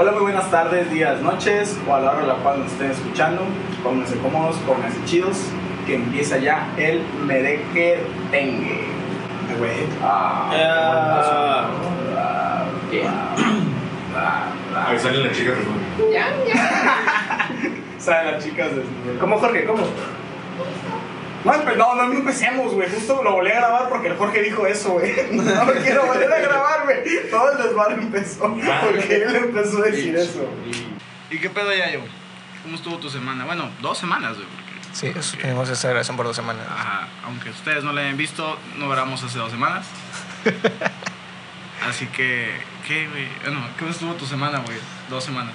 Hola, muy buenas tardes, días, noches, o a la hora a la cual nos estén escuchando. Pónganse cómodos, pónganse chidos, que empieza ya el Mereque Tengue. Ah, Ah. ah, ah, ah, Ahí salen las chicas Saben las chicas de... ¿Cómo, Jorge? ¿Cómo? No, empe- no, no, no empecemos, güey. Justo lo volví a grabar porque el Jorge dijo eso, güey. No lo quiero volver a grabar, güey. Todo el desmadre empezó porque él empezó a decir eso. ¿Y qué pedo ya yo? ¿Cómo estuvo tu semana? Bueno, dos semanas, güey. Sí, eso, tenemos esta grabación por dos semanas. Ajá, aunque ustedes no la hayan visto, no grabamos hace dos semanas. Así que, ¿qué, güey? Bueno, ¿cómo estuvo tu semana, güey? Dos semanas.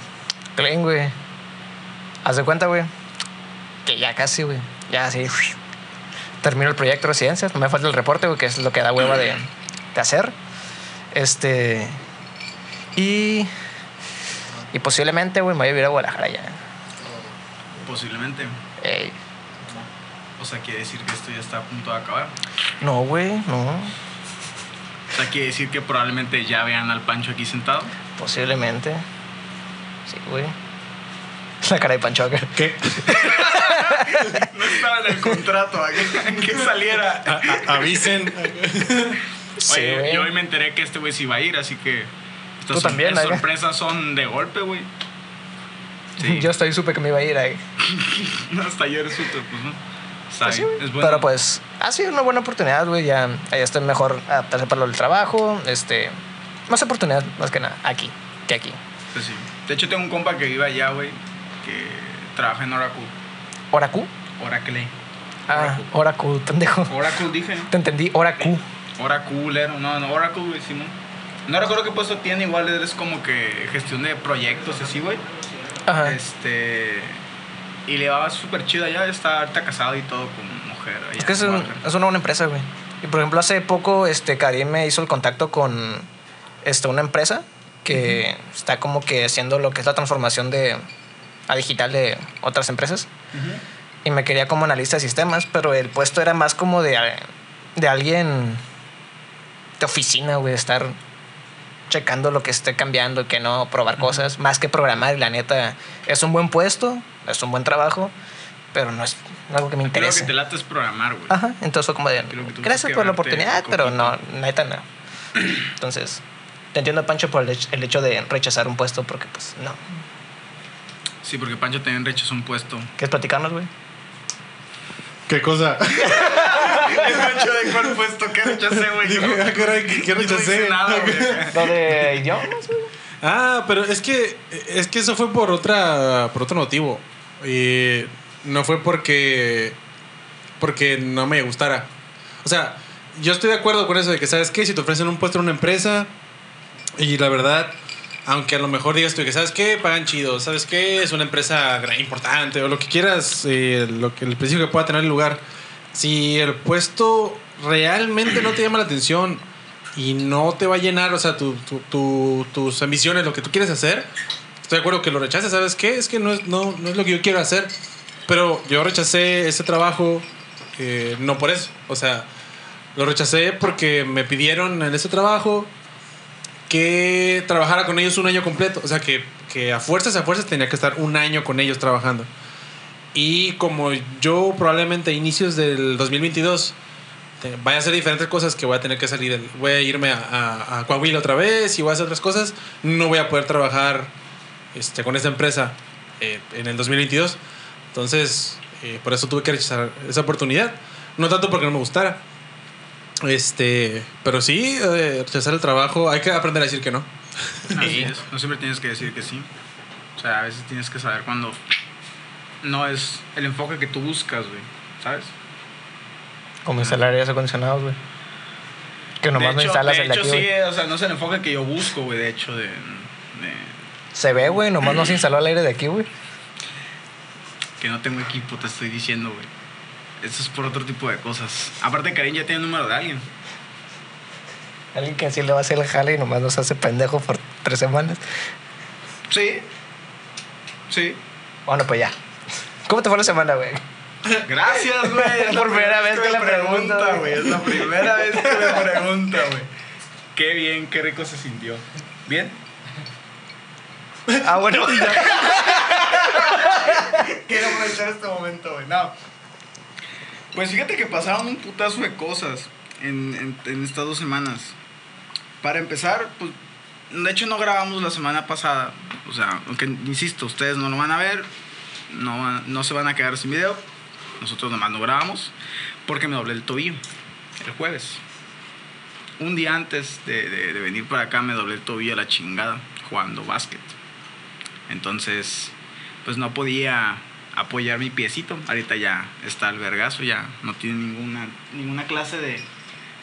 Clean, güey. Haz de cuenta, güey. Que ya casi, güey. Ya así. Termino el proyecto de residencias. No me falta el reporte, que es lo que da hueva de, de hacer. Este. Y. Y posiblemente, güey, me voy a vivir a Guadalajara ya. Posiblemente. Ey. O sea, quiere decir que esto ya está a punto de acabar. No, güey, no. O sea, quiere decir que probablemente ya vean al Pancho aquí sentado. Posiblemente. Sí, güey. La cara de Pancho. ¿Qué? No estaba en el contrato a que, a que saliera. A- a- avisen. Sí, Oye, yo hoy me enteré que este güey sí iba a ir, así que estas Tú sor- también, ¿eh? sorpresas son de golpe, güey. Sí. Yo estoy supe que me iba a ir ahí. Hasta ayer supe, pues no. Está Pues sí, es bueno. Pero pues ha sido una buena oportunidad, güey. Ya, ya estoy mejor adaptarse para lo del trabajo. Este, más oportunidad, más que nada, aquí que aquí. Pues sí. De hecho, tengo un compa que vive allá, güey, que trabaja en Oracle. ¿Oracu? Oracle. Ah, Oracu, pendejo. Oracle dije. Te entendí. Oracle, era- no, no, Oracle, güey, Simón. No recuerdo qué puesto tiene, igual es como que gestión de proyectos, así, güey. Ajá. Este. Y le va súper chido allá, está ahorita casado y todo con mujer. allá Es que es, un- es una buena empresa, güey. Y por ejemplo, hace poco, este, Karim me hizo el contacto con este, una empresa que está como que haciendo lo que es la transformación de a digital de otras empresas. Y me quería como analista de sistemas, pero el puesto era más como de, de alguien de oficina, güey, estar checando lo que esté cambiando y que no, probar cosas, más que programar. Y la neta, es un buen puesto, es un buen trabajo, pero no es algo que me Creo que interese. te late es programar, güey. Ajá, entonces fue como de, que gracias que por la oportunidad, pero no, neta no. Entonces, te entiendo, Pancho, por el hecho de rechazar un puesto, porque pues no. Sí, porque Pancho también rechazó un puesto. ¿Quieres platicarnos, güey? ¿Qué cosa? El Pancho de cuál puesto que rechacé, güey. Digo, ah, ¿qué- qué No rechacé? hice nada, güey. Lo de idiomas, güey. Ah, pero es que es que eso fue por otra por otro motivo. Y no fue porque porque no me gustara. O sea, yo estoy de acuerdo con eso de que sabes qué, si te ofrecen un puesto en una empresa y la verdad, aunque a lo mejor digas tú que sabes qué, pagan chido, sabes qué, es una empresa importante o lo que quieras, eh, lo que el principio que pueda tener lugar. Si el puesto realmente no te llama la atención y no te va a llenar, o sea, tu, tu- tu- tus ambiciones, lo que tú quieres hacer, estoy de acuerdo que lo rechaces, ¿sabes qué? Es que no es, no, no es lo que yo quiero hacer. Pero yo rechacé ese trabajo eh, no por eso. O sea, lo rechacé porque me pidieron en ese trabajo que trabajara con ellos un año completo. O sea, que, que a fuerzas, a fuerzas tenía que estar un año con ellos trabajando. Y como yo probablemente a inicios del 2022 te- vaya a hacer diferentes cosas que voy a tener que salir, del- voy a irme a, a, a Coahuila otra vez y voy a hacer otras cosas, no voy a poder trabajar este, con esta empresa eh, en el 2022. Entonces, eh, por eso tuve que rechazar esa oportunidad. No tanto porque no me gustara. Este, pero sí, eh, rechazar el trabajo, hay que aprender a decir que no. Así es. No siempre tienes que decir que sí. O sea, a veces tienes que saber cuando no es el enfoque que tú buscas, güey. ¿Sabes? Como instalar aires acondicionados, güey. Que nomás de no instalas de el de hecho aquí, sí, o sea, no es el enfoque que yo busco, güey, de hecho, de, de- Se ve, güey, nomás no se instaló el aire de aquí, güey. que no tengo equipo, te estoy diciendo, güey. Eso es por otro tipo de cosas. Aparte, Karim ya tiene el número de alguien. Alguien que así le va a hacer el jale y nomás nos hace pendejo por tres semanas. Sí. Sí. Bueno, pues ya. ¿Cómo te fue la semana, güey? Gracias, güey. Es la Por primera vez que me le pregunto, pregunta, güey. güey. Es la primera vez que me pregunta, güey. Qué bien, qué rico se sintió. ¿Bien? Ah, bueno. Quiero aprovechar este momento, güey. No. Pues fíjate que pasaron un putazo de cosas en, en- estas dos semanas. Para empezar, pues, de hecho no grabamos la semana pasada. O sea, aunque insisto, ustedes no lo van a ver, no, no se van a quedar sin video. Nosotros nomás no grabamos porque me doblé el tobillo el jueves. Un día antes de, de- de venir para acá me doblé el tobillo a la chingada jugando básquet. Entonces, pues no podía apoyar mi piecito. Ahorita ya está el vergazo, ya no tiene ninguna, ninguna clase de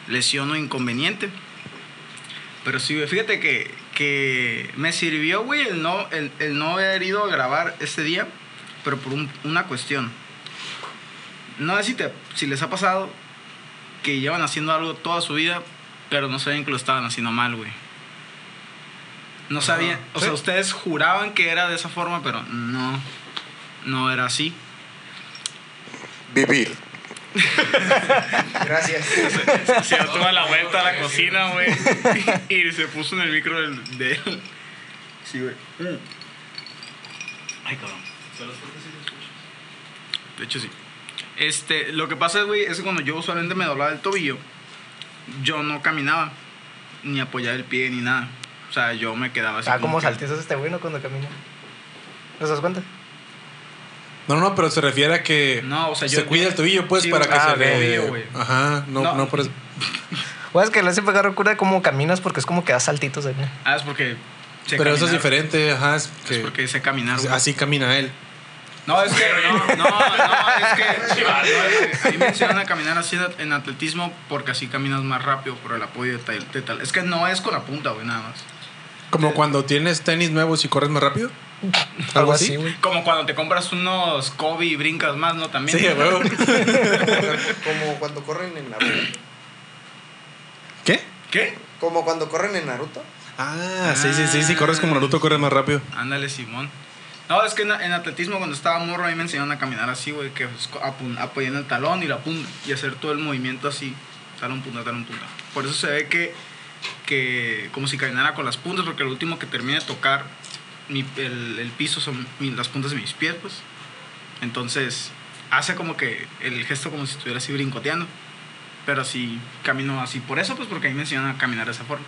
lesión o inconveniente. Pero sí, fíjate que, que me sirvió, güey, el no, el, el no haber ido a grabar ese día, pero por un- una cuestión. No sé si, te- si les ha pasado que llevan haciendo algo toda su vida, pero no sabían que lo estaban haciendo mal, güey. No sabían, o sea, Sí. ustedes juraban que era de esa forma, pero no, no era así. Vivir. Gracias. Se dio toda la vuelta a la cocina, güey. Y se puso en el micro del, de él. Sí, güey. Ay, cabrón. De hecho, sí. Este, lo que pasa, güey, es que cuando yo usualmente me doblaba el tobillo, yo no caminaba, ni apoyaba el pie, ni nada. O sea, yo me quedaba así. Ah, como que- saltizas este güey, ¿no? Cuando camina. ¿No te das cuenta? No, no, pero se refiere a que No, o sea, yo. se cuida el tobillo, pues, Sí, para que Ah, se ok. le... Tobillo, güey. Ajá, no, No. no, por eso. Pues es que le siempre agarro cura cómo caminas porque es como que das saltitos ahí. Ah, es porque. sé Pero eso es diferente, ajá, es Es que porque sé caminar. güey. así camina él. No, es que, no, no, no, es que, no, es que a caminar así en- en atletismo porque así caminas más rápido por el apoyo de tal, de tal. Es que no es con la punta, güey, nada más. Como cuando tienes tenis nuevos y corres más rápido. ¿Algo así? güey. Como cuando te compras unos Kobe y brincas más, ¿no? También. Sí, huevo. Como cuando corren en Naruto. ¿Qué? ¿Qué? Como cuando corren en Naruto. Ah, sí, sí, sí, sí, corres como Naruto, corres más rápido. Ándale, Simón. No, es que en, en atletismo cuando estaba morro a mí me enseñaron a caminar así, güey, que es co- apun- apoyando el talón y la punta y hacer todo el movimiento así, talón, punta, talón, punta. Por eso se ve que, que como si caminara con las puntas, porque lo último que termine de tocar mi- el, el piso son mi- las puntas de mis pies, pues. Entonces, hace como que el gesto como si estuviera así brincoteando. Pero así camino así. Por eso, pues, porque a mí me enseñaron a caminar de esa forma.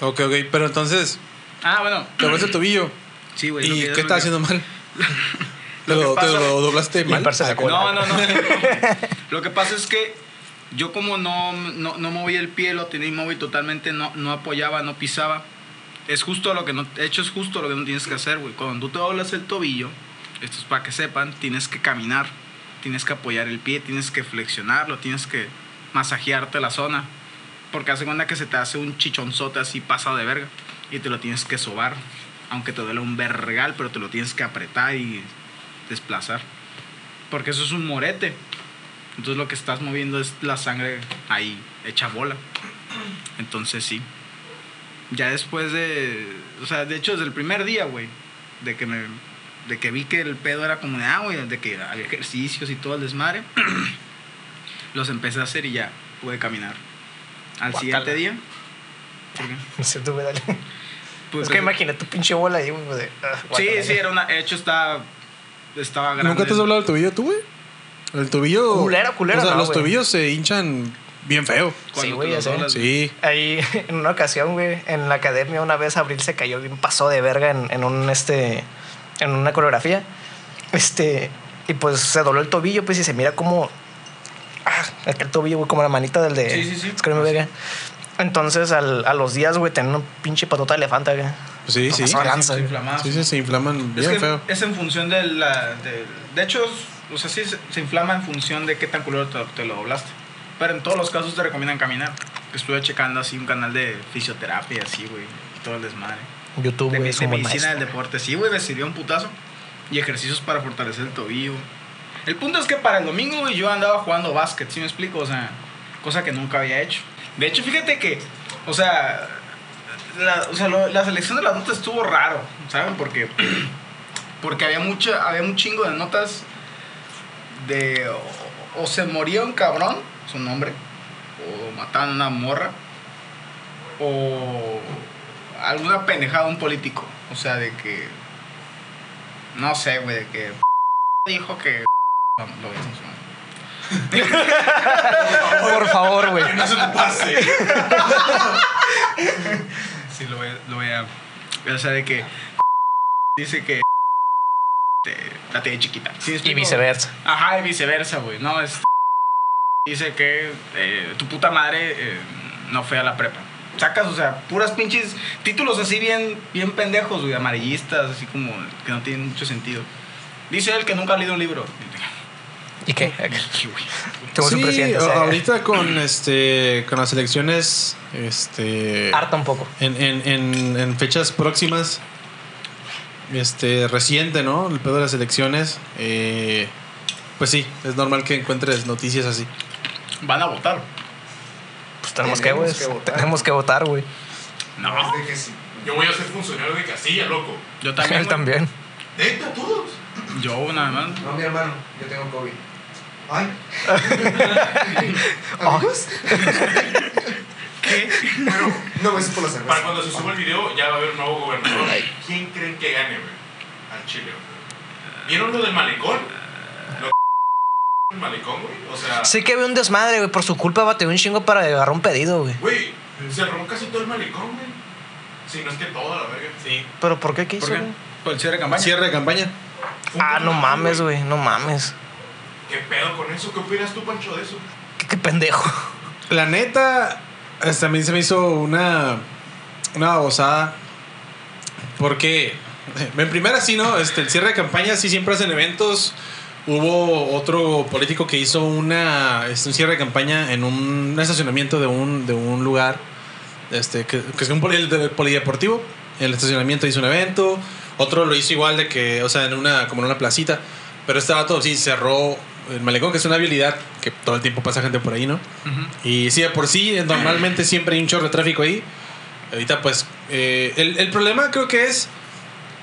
Ok, ok, pero entonces, Ah, bueno. te doblaste el tobillo. Sí, güey. lo ¿Y qué estás haciendo mal? ¿Te Lo te lo doblaste mal? Limparse la cola. No, no, no. Lo que pasa es que yo como no, no, no movía el pie, lo tenía inmóvil totalmente, no, no apoyaba, no pisaba. Es justo lo que no, hecho es justo lo que no tienes que hacer, güey. Cuando tú te doblas el tobillo, esto es para que sepan, tienes que caminar, tienes que apoyar el pie, tienes que flexionarlo, tienes que masajearte la zona. Porque hace cuenta que se te hace un chichonzote así pasado de verga y te lo tienes que sobar. Aunque te duele un vergal, pero te lo tienes que apretar y desplazar. Porque eso es un morete. Entonces lo que estás moviendo es la sangre ahí hecha bola. Entonces sí. Ya después de... O sea, de hecho desde el primer día, güey. De que me... De que vi que el pedo era como de, ah, güey, de que había ejercicios y todo el desmadre. los empecé a hacer y ya pude caminar. Al Guácala. siguiente día... Tú, güey, dale. Pues, es que imagina tu pinche bola ahí, güey. de, ah, Sí, sí, era una... De hecho estaba... Estaba grande. ¿Nunca te has doblado el tobillo tú, güey? El tobillo... Culero, culero, O sea, no, los tobillos se hinchan bien feo. Sí, güey, ya sé. Sí. Ahí, en una ocasión, güey, en la academia, una vez Abril se cayó bien pasó de verga en, en un, este, en una coreografía. Este, y pues se dobló el tobillo, pues, y se mira como, ah, aquel tobillo, güey, como la manita del de Sí, sí, sí. Verga. Entonces, al- a los días, güey, tenía un pinche patota de elefante, güey. Sí, No sí. se-. Sí, sí, se inflaman Es bien que feo. es en función de la. De, de hecho, o sea, sí se, inflama en función de qué tan culero te, te lo doblaste. Pero en todos los casos te recomiendan caminar. Estuve checando así un canal de fisioterapia así, güey. y Todo el desmadre. YouTube, De, de medicina del deporte. Sí, güey, me sirvió un putazo. Y ejercicios para fortalecer el tobillo. El punto es que para el domingo, güey, yo andaba jugando básquet, ¿sí me explico? O sea, cosa que nunca había hecho. De hecho, fíjate que, o sea, la, o sea, lo- la selección de las notas estuvo raro, ¿saben? Porque, porque había, mucha, había un chingo de notas de o, o se moría un cabrón, su nombre, o mataban a una morra, o alguna pendejada un político. O sea, de que no sé, güey, de que dijo que no, lo voy a censurar. Por favor, güey. Que no se te pase. Sí, lo voy, a- lo voy a. O sea, de que. Dice que. Te, la tiene chiquita. ¿Sí me Y viceversa. Ajá, y viceversa, güey. No, es. Dice que eh, tu puta madre eh, no fue a la prepa. Sacas, o sea, puras pinches títulos así bien, bien pendejos, güey, amarillistas, así como que no tienen mucho sentido. Dice él que nunca ha leído un libro. ¿Y qué? Sí, un presidente. o sea, ahorita con este con las elecciones este Harta un poco. en, en, en, en fechas próximas este reciente, ¿no? El pedo de las elecciones eh, pues sí, es normal que encuentres noticias así. Van a votar. Pues tenemos que, güey. Tenemos que votar. Tenemos que votar, güey. No, Es de que sí. Yo voy a ser funcionario de casilla, loco. yo también. Él también. Neta, todos. Yo nada más. No, mi hermano, yo tengo COVID. Ay. ¿Amigos? ¿Qué? Pero No, eso es por la para cerveza. cuando se suba el video, ya va a haber un nuevo gobernador. ¿Quién creen que gane, güey? Al Chile, güey. ¿Vieron lo del malecón? Lo el malecón, güey. O sea, Sí que había un desmadre, güey. Por su culpa bateó un chingo para agarrar un pedido, güey. güey, se robó casi todo el malecón, güey. Si no es que todo, la verga. Sí. ¿Pero por qué? ¿Qué hizo, ¿Por qué? güey? Por el cierre de campaña. Cierre de campaña. Ah, no mames, güey. No mames. ¿Qué pedo con eso? ¿Qué opinas tú, Pancho, de eso? Qué, qué pendejo. La neta, este, a mí se me hizo una, una babosada. Porque, en primera sí, ¿no? Este, el cierre de campaña sí siempre hacen eventos. Hubo otro político que hizo una, este, un cierre de campaña en un, estacionamiento de un, de un lugar, este, que, que es un poli- el del polideportivo. En el estacionamiento hizo un evento. Otro lo hizo igual de que, o sea, en una, como en una placita. Pero este vato sí cerró el malecón, que es una habilidad que todo el tiempo pasa gente por ahí, ¿no? Ujú. Y sí, de por sí, eh, normalmente siempre hay un chorro de tráfico ahí. Ahorita, pues, eh, el, el problema creo que es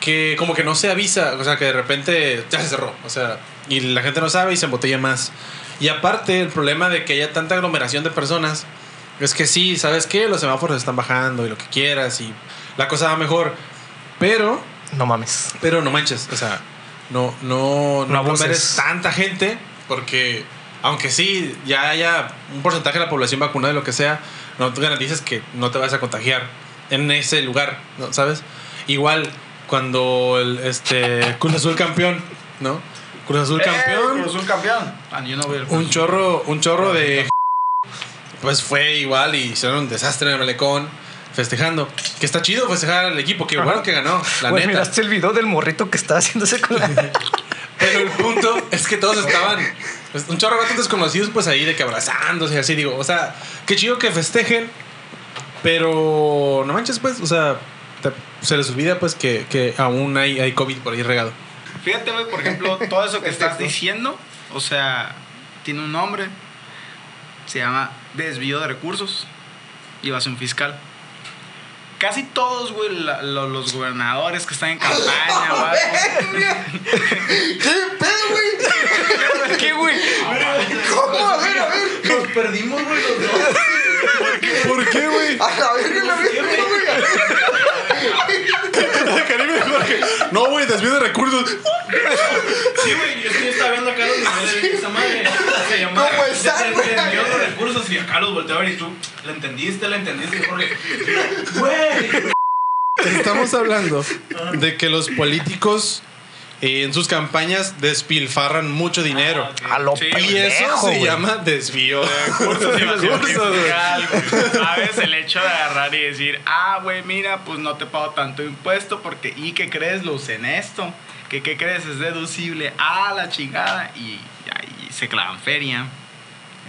que como que no se avisa, o sea, que de repente ya se cerró, o sea, y la gente no sabe y se embotella más. Y aparte, el problema de que haya tanta aglomeración de personas es que sí, ¿sabes qué? Los semáforos están bajando y lo que quieras y la cosa va mejor. Pero, No mames. pero no manches, o sea, no, no, no, No aglomeres tanta gente porque aunque sí ya haya un porcentaje de la población vacunada y lo que sea, no te garantizas que no te vas a contagiar en ese lugar, ¿no? ¿Sabes? Igual cuando el este Cruz Azul campeón, ¿no? Cruz Azul ¡Eh, campeón, Cruz Azul campeón. Ah, yo no un chorro, un chorro de pues fue igual y hicieron un desastre en el malecón festejando. Que está chido festejar al equipo, que bueno que ganó, la Güey, neta. miraste el video del morrito que estaba haciéndose con la. Pero el punto es que todos estaban. pues, un chorro de vatos desconocidos, pues ahí de que abrazándose y así, digo. O sea, qué chido que festejen. Pero no manches, pues, o sea, te- se les olvida, pues, que, que aún hay, hay COVID por ahí regado. Fíjate, güey, por ejemplo, todo eso que estás diciendo, o sea, tiene un nombre. Se llama desvío de recursos y evasión fiscal. Casi todos, güey, la- lo- los gobernadores que están en campaña, algo. ¿Qué pedo, güey? ¿Qué, güey? ¿Cómo? A ver, a ver. Nos perdimos, güey, los dos. ¿Por qué, güey? A la verga, la verga, güey. Caribe Jorge. No, güey, desvío de recursos. Sí, güey, yo estaba viendo a Carlos y me esa madre. ¿Cómo está, se güey? entendió los recursos y a Carlos volteó a ver y tú, ¿la entendiste? ¿La entendiste? Jorge, güey. Estamos hablando de que los políticos eh, en sus campañas despilfarran mucho dinero. A lo Sí, Y eso se güey. llama desvío de recursos. Evasión Recursos. ¿Sabes? El hecho de agarrar y decir, ah, güey, mira, pues no te pago tanto impuesto porque, ¿y qué crees? Lo usé en esto. ¿Qué, ¿Qué crees? Es deducible a la chingada y ahí se clavan feria.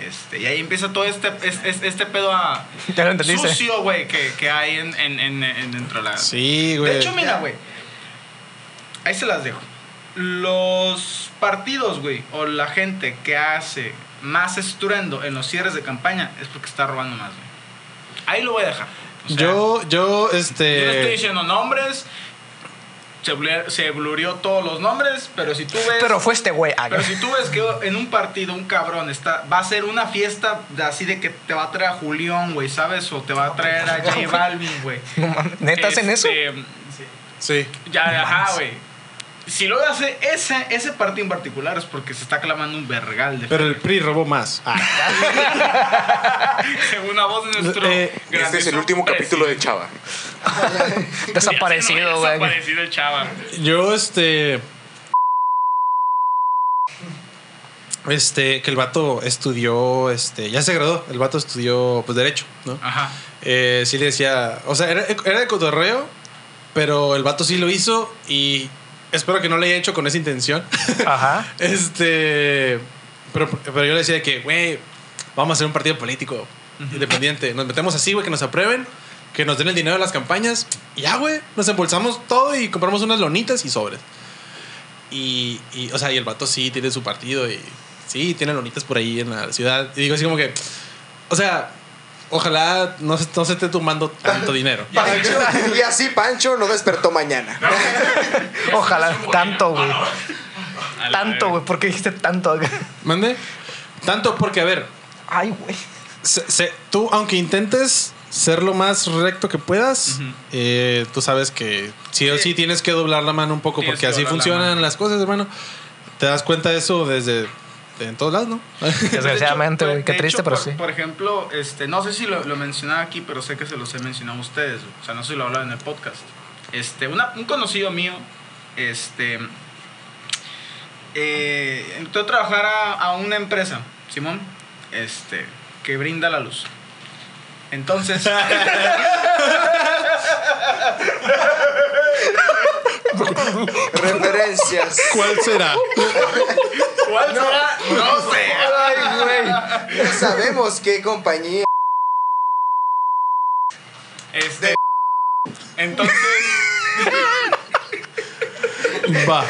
Este, y ahí empieza todo este, es- es- este pedo a Ya lo sucio, güey, que, que hay en, en, en- en- dentro de la... Sí, güey. De hecho, mira, güey. Ahí se las dejo. Los partidos, güey, o la gente que hace más estruendo en los cierres de campaña es porque está robando más, güey. Ahí lo voy a dejar. O sea, yo, yo, yo no estoy este. diciendo nombres. Se, blur- se blurió todos los nombres, pero si tú ves. Pero fue este güey. Ah, Pero si tú ves que en un partido un cabrón está, va a ser una fiesta de así de que te va a traer a Julián, güey, ¿sabes? O te va a traer a J Balvin, güey. no ¿Neta hacen eso? Este, Sí. Ya, ajá, güey. si lo hace ese, ese partido en particular es porque se está clamando un vergal de Pero el PRI robó más. Ah, Según la voz de nuestro. Eh, Este es el último capítulo de. Chava. Desaparecido, güey. Desaparecido el chava. yo, este. Este, que el vato estudió, este, ya se graduó, el vato estudió, pues, Derecho, ¿no? Ajá. Eh, sí le decía, o sea, era, era de cotorreo, pero el vato sí lo hizo y espero que no lo haya hecho con esa intención. Ajá. Este. Pero, pero yo le decía que, güey, vamos a hacer un partido político independiente. Nos metemos así, güey, que nos aprueben, que nos den el dinero de las campañas. Y ya, güey, nos embolsamos todo y compramos unas lonitas y sobres. Y, y, o sea, y el vato sí tiene su partido y sí, tiene lonitas por ahí en la ciudad. Y digo así como que, o sea, ojalá no, se- no se esté tumbando tanto dinero. Pancho, y así Pancho no despertó mañana. Ojalá, tanto, güey. Tanto, güey. ¿Por qué dijiste tanto? ¿Mande? Tanto porque, a ver, Ay, güey. se- se- tú, aunque intentes ser lo más recto que puedas, eh, tú sabes que sí o sí tienes que doblar la mano un poco Tienes porque que así la funcionan las cosas, hermano. Te das cuenta de eso desde de en todos lados, ¿no? Desgraciadamente, De hecho, güey. Qué de triste, hecho, pero por, sí. Por ejemplo, este, no sé si lo, lo mencionaba aquí, pero sé que se los he mencionado a ustedes. O sea, no sé si lo hablaba en el podcast. Este, una- un conocido mío, este, eh, entró a trabajar a, a una empresa, Simón, este, que brinda la luz. Entonces, Referencias. ¿Cuál será? ¿cuál será? No sé. Ay, güey. Sabemos qué compañía. Este, entonces, Va.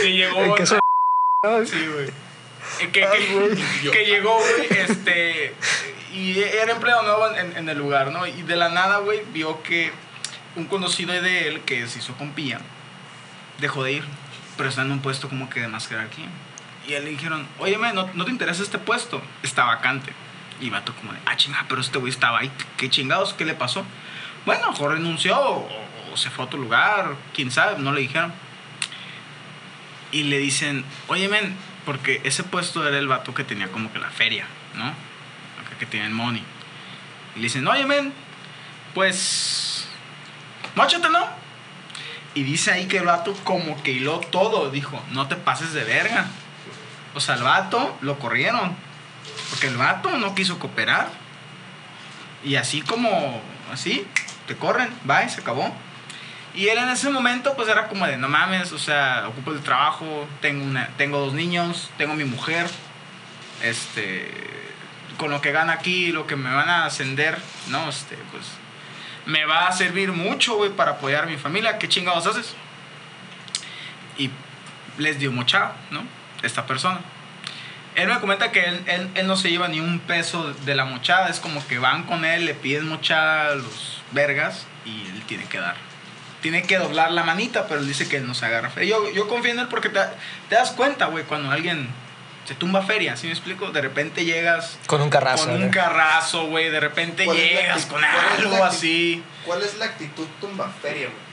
que llegó. Que Sí, güey. Eh, Que, que, que llegó, güey, este. Y era empleado nuevo en, en el lugar, ¿no? Y de la nada, güey, vio que un conocido de él, que se hizo compía, dejó de ir. Pero está en un puesto como que de más jerarquía. Y él le dijeron, oye, ¿no, ¿no te interesa este puesto? Está vacante. Y vato como de, ah, chinga, pero este güey estaba ahí. ¿Qué chingados? ¿Qué le pasó? Bueno, mejor renunció o, o se fue a otro lugar. Quién sabe, no le dijeron. Y le dicen, oye, men, porque ese puesto era el vato que tenía como que la feria, ¿no? Que tiene el money. Y le dicen, oye, men, pues. Móchate, ¿no? Y dice ahí que el vato como que hiló todo. Dijo, no te pases de verga. O sea, el vato lo corrieron. Porque el vato no quiso cooperar. Y así como, así, te corren, bye, se acabó. Y él en ese momento pues era como de, no mames, o sea, ocupo el trabajo, tengo, una, tengo dos niños, tengo mi mujer, este, con lo que gana aquí, lo que me van a ascender, ¿no? Este, pues, me va a servir mucho, güey, para apoyar a mi familia, ¿qué chingados haces? Y les dio mochada, ¿no? Esta persona. Él me comenta que él, él, él no se lleva ni un peso de la mochada, es como que van con él, le piden mochada a los vergas y él tiene que dar tiene que doblar la manita, pero él dice que él no se agarra. Yo, yo confío en él porque te, te das cuenta, güey, cuando alguien se tumba feria, ¿sí me explico? De repente llegas Con un carrazo. con un carrazo, güey, de repente ¿Cuál es la llegas con algo así. ¿Cuál es la actitud tumbaferia, güey?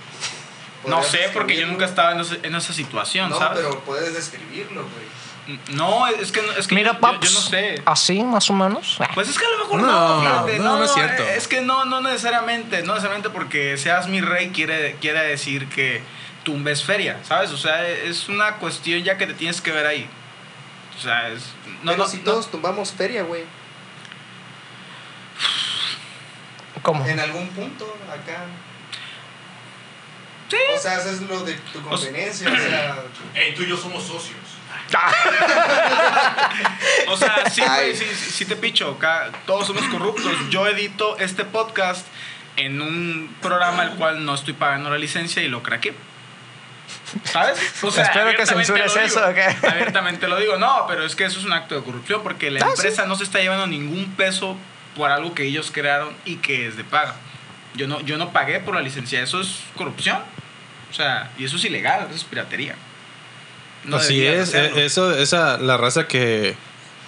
No ¿Podrías sé, porque yo nunca estaba en, ese- en esa situación, No, ¿sabes? pero puedes describirlo, güey. No, es que, no- es que Mira, yo, yo- paps. yo no sé. Así, más o menos. Pues es que a lo mejor No, no, fíjate, no, no es cierto. Es que no, no necesariamente, no necesariamente porque seas mi rey quiere, quiere decir que tumbes feria, ¿sabes? O sea, es una cuestión ya que te tienes que ver ahí. O sea, es... No, pero no, si no. todos tumbamos feria, güey. ¿Cómo? En algún punto, acá. Sí. O sea, haces lo de tu conveniencia, o sea. Ey, tú y yo somos socios. O sea, sí, güey, sí, sí, sí te picho. acá todos somos corruptos. Yo edito este podcast en un programa al cual no estoy pagando la licencia y lo craqué. ¿Sabes? O Espero que censures eso, digo. ¿o qué? Abiertamente lo digo. No, pero es que eso es un acto de corrupción porque la Ah, empresa no se está llevando ningún peso por algo que ellos crearon y que es de paga. Yo no, yo no pagué por la licencia. Eso es corrupción. O sea, y eso es ilegal, eso es piratería. No Así es, hacerlo. eh, eso, esa, la raza que,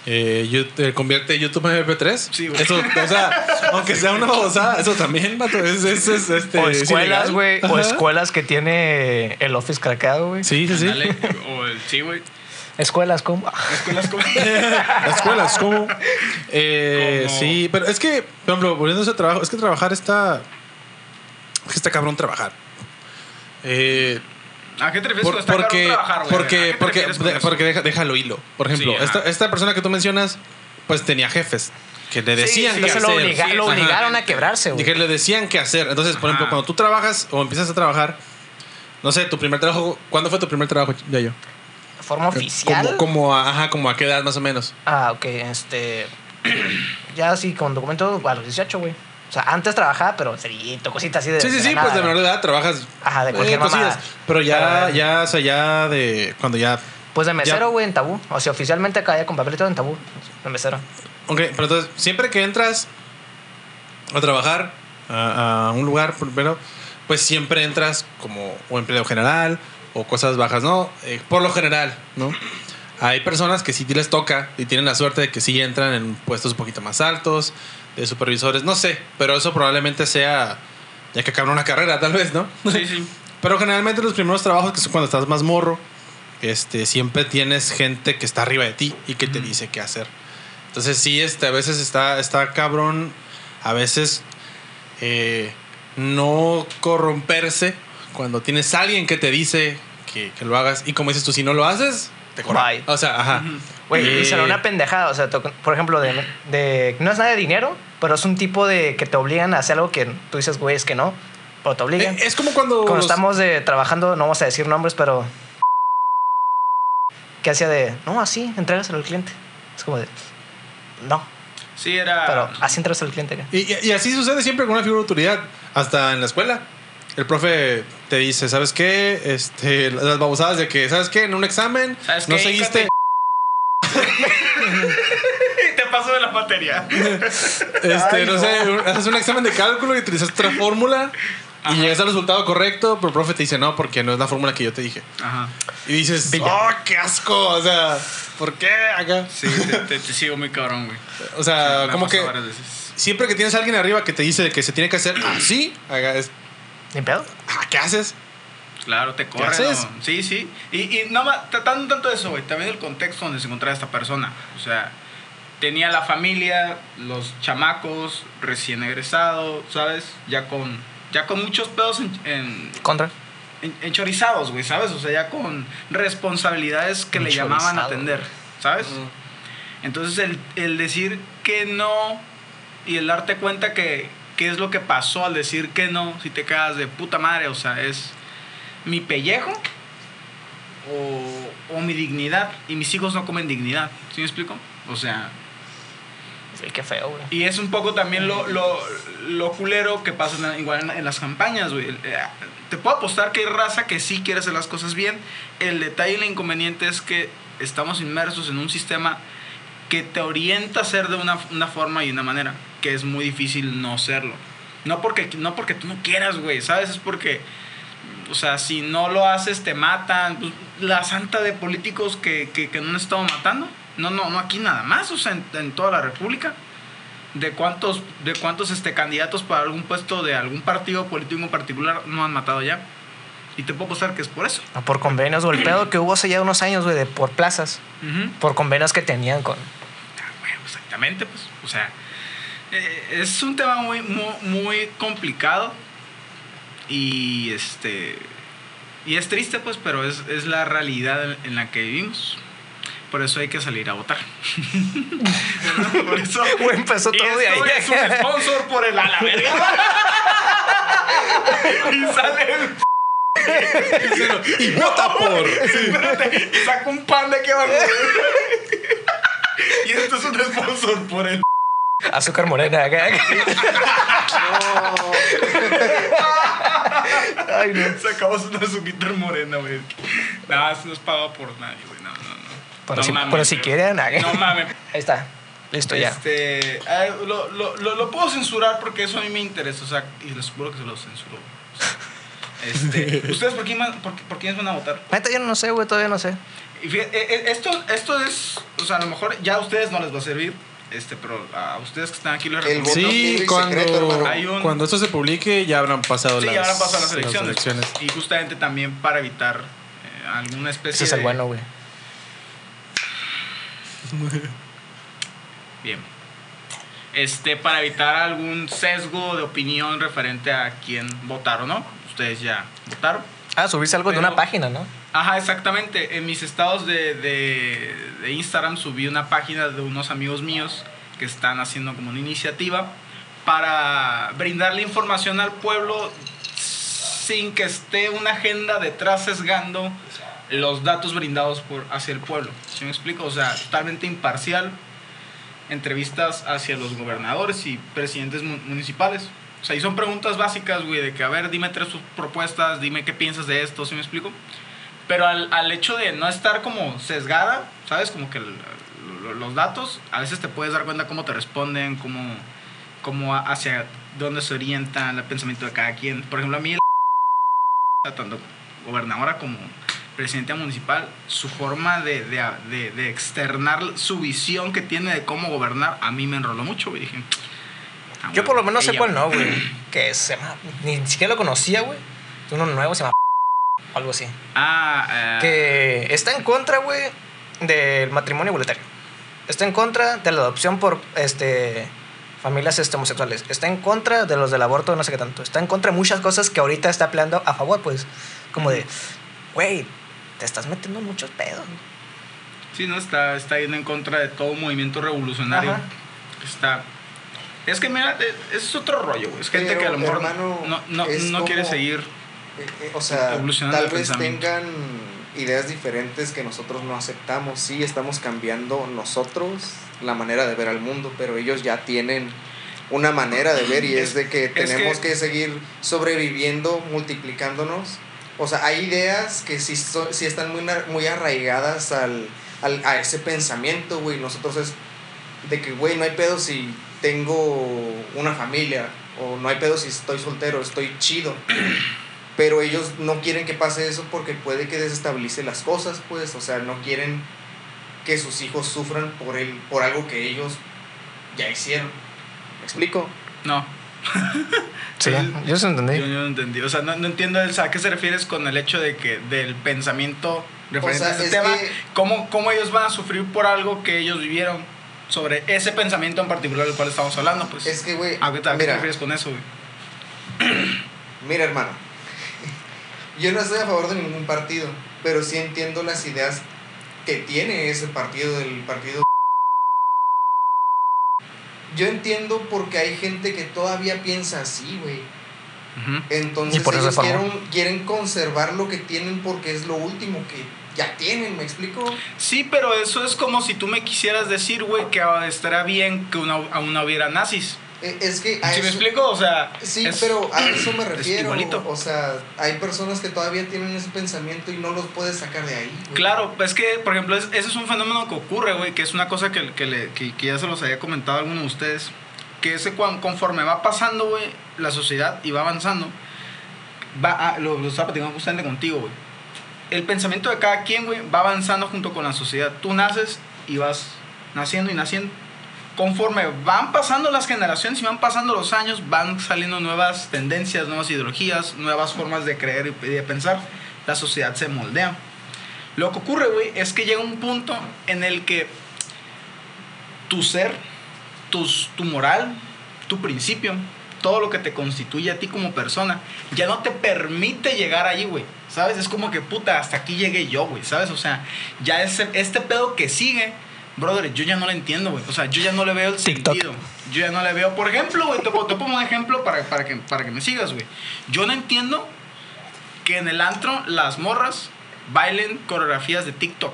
eh, eh, convierte YouTube en MP3. Sí, güey. Eso, o sea, aunque sea una babosada, eso también, vato, es, es, es, este, O es escuelas, güey. O escuelas que tiene el Office craqueado, güey. Sí, sí, sí. O el, sí, güey. Escuelas, ¿cómo? Escuelas como... Escuelas, ¿cómo? Eh, Como- Sí, pero es que, por ejemplo, volviendo a ese trabajo, es que trabajar está. Es que está cabrón trabajar. Eh, ¿A qué te refieres por- porque, trabajar, porque, porque, porque deja, déjalo hilo. Por ejemplo, Sí, esta, esta persona que tú mencionas, pues tenía jefes que le decían sí, Entonces hacer. lo, obliga- lo obligaron a quebrarse, Y güey. que le decían qué hacer. Entonces, por ejemplo, cuando tú trabajas o empiezas a trabajar, no sé, tu primer trabajo, ¿cuándo fue tu primer trabajo, Yayo? Forma oficial. Como, como, a, ajá, como a qué edad más o menos. Ah, ok, este. ya así con documento a los 18, güey. O sea, antes trabajaba, pero cerillito, cositas así de. Sí, sí, de sí, pues de menor edad trabajas. Ajá, de cualquier cosillas. mamada. Pero ya, Pero- ya, o sea, ya de. Cuando ya. Pues de mesero, güey, en tabú. O sea, oficialmente caía con papelito en tabú. De mesero. Ok, pero entonces, siempre que entras a trabajar a, a un lugar, primero, pues siempre entras como o empleo general o cosas bajas, ¿no? Eh, por lo general, ¿no? Hay personas que sí les toca y tienen la suerte de que sí entran en puestos un poquito más altos, de supervisores, no sé, pero eso probablemente sea ya que acabaron una carrera, tal vez, ¿no? Sí, sí. Pero generalmente los primeros trabajos, que son cuando estás más morro, este, siempre tienes gente que está arriba de ti y que te dice qué hacer. Entonces sí, este, a veces está, está cabrón, a veces eh, no corromperse cuando tienes alguien que te dice que, que lo hagas y como dices tú, si no lo haces, te corran. Bye. O sea, ajá. Güey, y será una pendejada. O sea, to- por ejemplo, de, de. No es nada de dinero, pero es un tipo de que te obligan a hacer algo que tú dices, güey, es que no. Pero te obligan. eh, es como cuando... Cuando los- estamos de, trabajando, no vamos a decir nombres, pero. Que hacía de. No, así, entrégaselo al cliente. Es como de. No, Sí, era... pero así entrégaselo al cliente. Y, y- y así sucede siempre con una figura de autoridad, hasta en la escuela. El profe te dice, ¿sabes qué? Este, las babosadas de que, ¿sabes qué? En un examen ¿Sabes no qué? seguiste... Y te paso de la materia. Este, no, sé, un- haces un examen de cálculo y utilizas otra fórmula y llegas al resultado correcto, pero el profe te dice, no, porque no es la fórmula que yo te dije. Ajá. Y dices, Villa. ¡oh, qué asco! O sea, ¿por qué acá? Sí, te, te- te sigo muy cabrón, güey. O sea, ha como que siempre que tienes a alguien arriba que te dice que se tiene que hacer así, haga es- Ni pedo. ah, ¿qué haces? Claro, te corren. ¿no? Sí, sí. Y, y no más, tratando tanto de eso, güey, también el contexto donde se encontraba esta persona. O sea, tenía la familia, los chamacos, recién egresados, ¿sabes? Ya con, ya con muchos pedos en, en, Contra. en- enchorizados, güey, ¿sabes? O sea, ya con responsabilidades que le llamaban a atender, ¿sabes? Entonces, el, el decir que no y el darte cuenta que qué es lo que pasó al decir que no, si te quedas de puta madre, o sea, es mi pellejo o, o mi dignidad. Y mis hijos no comen dignidad, ¿sí me explico? O sea, Sí, qué feo, güey. y es un poco también lo, lo, lo culero que pasa en- igual en, en las campañas, güey. Eh, Te puedo apostar que hay raza que sí quiere hacer las cosas bien. El detalle y el inconveniente es que estamos inmersos en un sistema que te orienta a ser de una, una forma y una manera, que es muy difícil no serlo. No porque, no porque tú no quieras, güey, ¿sabes? Es porque, o sea, si no lo haces te matan. Pues, la santa de políticos que, que, que no han estado matando. No, no, no aquí nada más, o sea, en, en toda la República de cuántos de cuántos este candidatos para algún puesto de algún partido político en particular no han matado ya y te puedo apostar que es por eso O por convenios, o el pedo que hubo hace ya unos años, güey, de por plazas. Por convenios que tenían con. Ah, bueno, exactamente pues o sea eh, es un tema muy muy, muy complicado y este y es triste pues pero es, es la realidad en- la que vivimos por eso hay que salir a votar por eso Güey, empezó Y todo de ahí. esto es un sponsor por el a la verga. y sale el Y vota por. espérate, y saca un pan de aquí abajo. güey. y esto es un sponsor por el Azúcar morena. acá. Ay, no. sacamos una suquita morena, güey. Nada, no es pagado por nadie, güey. No, no, no. Pero no si, mames, pero si quieren. No mames. Ahí está. Listo, ya. Este, eh, lo, lo, lo, lo puedo censurar porque eso a mí me interesa, o sea, y les juro que se lo censuro. O sea, Este, ¿Ustedes por, quién van- por, por quiénes van a votar? Neta, yo no sé, güey, todavía no sé. Y fíjate, eh, eh, esto, esto es, o sea, a lo mejor ya a ustedes no les va a servir, este, pero a ustedes que están aquí les recomiendo. Sí, cuando, secreto, hermano. Hay un- cuando esto se publique ya habrán pasado Sí, las, ya habrán pasado las las elecciones. Y justamente también para evitar eh, alguna especie Ese es el de... bueno, güey. Bien. Este, para evitar algún sesgo de opinión referente a quién votar o no. Ustedes ya votaron. Ah, subirse algo de Pero- una página, ¿no? Ajá, exactamente. En mis estados de, de, de Instagram subí una página de unos amigos míos que están haciendo como una iniciativa para brindarle información al pueblo sin que esté una agenda detrás sesgando los datos brindados por, hacia el pueblo. ¿Sí me explico? O sea, totalmente imparcial. Entrevistas hacia los gobernadores y presidentes mu- municipales. O sea, y son preguntas básicas, güey, de que, a ver, dime tres propuestas, dime qué piensas de esto, ¿sí me explico? Pero al, al hecho de no estar como sesgada, ¿sabes? Como que el- los datos, a veces te puedes dar cuenta cómo te responden, cómo, cómo hacia dónde se orienta el pensamiento de cada quien. Por ejemplo, a mí, tanto gobernadora como presidenta municipal, su forma de, de, de- de externar su visión que tiene de cómo gobernar, a mí me enroló mucho, güey. Dije, ah, Yo por lo menos sé ella- cuál no, güey. Que se llama. Ni siquiera lo conocía, güey. Uno nuevo se llama. Algo así. Ah, eh, Que está en contra, güey, del matrimonio igualitario. Está en contra de la adopción por este familias este, homosexuales. Está en contra de los del aborto, no sé qué tanto. Está en contra de muchas cosas que ahorita está peleando a favor, pues. Como de, güey, te estás metiendo en muchos pedos. Sí, no, está, está yendo en contra de todo movimiento revolucionario. Ajá. Está. Es que mira, eh, es otro rollo, güey. Es gente Pero, que a lo mejor hermano, no, no, no quiere seguir. Eh, eh, o sea, tal vez tengan ideas diferentes que nosotros no aceptamos. Sí, estamos cambiando nosotros la manera de ver al mundo, pero ellos ya tienen una manera de ver y es, Es- de que tenemos que- que... seguir sobreviviendo, multiplicándonos. O sea, hay ideas que sí, so- sí están muy, muy arraigadas al, al- a ese pensamiento, güey. Nosotros es de que, güey, no hay pedo si tengo una familia o no hay pedo si estoy soltero, estoy chido. Pero ellos no quieren que pase eso porque puede que desestabilice las cosas, pues, o sea, no quieren que sus hijos sufran por el, por algo que ellos ya hicieron. ¿Me explico? No. Sí, Entonces, yo se entendí. Yo, yo no entendí. O sea, no, no entiendo o sea, a qué se refieres con el hecho de que del pensamiento referente O sea, a este es tema. que- ¿cómo, ¿Cómo ellos van a sufrir por algo que ellos vivieron sobre ese pensamiento en particular del cual estamos hablando? Pues, Es que, güey, ¿a qué, a qué te mira, refieres con eso, güey? mira, hermano, yo no estoy a favor de ningún partido, pero sí entiendo las ideas que tiene ese partido del partido. Yo entiendo porque hay gente que todavía piensa así, güey. Entonces ellos quieren, quieren conservar lo que tienen porque es lo último que ya tienen, ¿me explico? Sí, pero eso es como si tú me quisieras decir, güey, que estaría bien que una, aún no hubiera nazis. Eh, Es que a ¿Sí me explico? O sea, Sí, es- pero a eso me refiero. O sea, hay personas que todavía tienen ese pensamiento y no los puedes sacar de ahí. güey. Claro, es que, por ejemplo, es- ese es un fenómeno que ocurre, güey, que es una cosa que, que, le- que- que ya se los había comentado a alguno de ustedes, que ese cuan- conforme va pasando, güey, la sociedad y va avanzando, va a- lo, lo estaba platicando justamente contigo, güey. El pensamiento de cada quien, güey, va avanzando junto con la sociedad. Tú naces y vas naciendo y naciendo. Conforme van pasando las generaciones y van pasando los años, van saliendo nuevas tendencias, nuevas ideologías, nuevas formas de creer y de pensar. La sociedad se moldea. Lo que ocurre, güey, es que llega un punto en el que tu ser, tus, tu moral, tu principio, todo lo que te constituye a ti como persona, ya no te permite llegar allí, güey. ¿Sabes? Es como que, puta, hasta aquí llegué yo, güey. ¿Sabes? O sea, ya ese, este pedo que sigue, brother, yo ya no lo entiendo, güey. O sea, yo ya no le veo el TikTok. sentido. Yo ya no le veo, por ejemplo, güey, te, pongo- te pongo un ejemplo para, para, que, para que me sigas, güey. Yo no entiendo que en el antro las morras bailen coreografías de TikTok.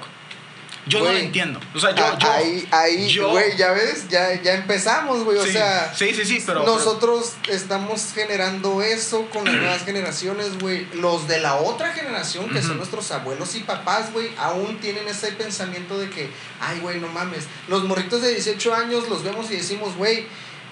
Yo no lo entiendo. O sea, yo. Yo ahí, ahí, güey, ya ves, ya, ya empezamos, güey. O sí, sea, sí, sí, sí, pero. nosotros estamos generando eso con las nuevas generaciones, güey. Los de la otra generación, que son nuestros abuelos y papás, güey, aún tienen ese pensamiento de que, ay, güey, no mames. Los morritos de 18 años los vemos y decimos, güey,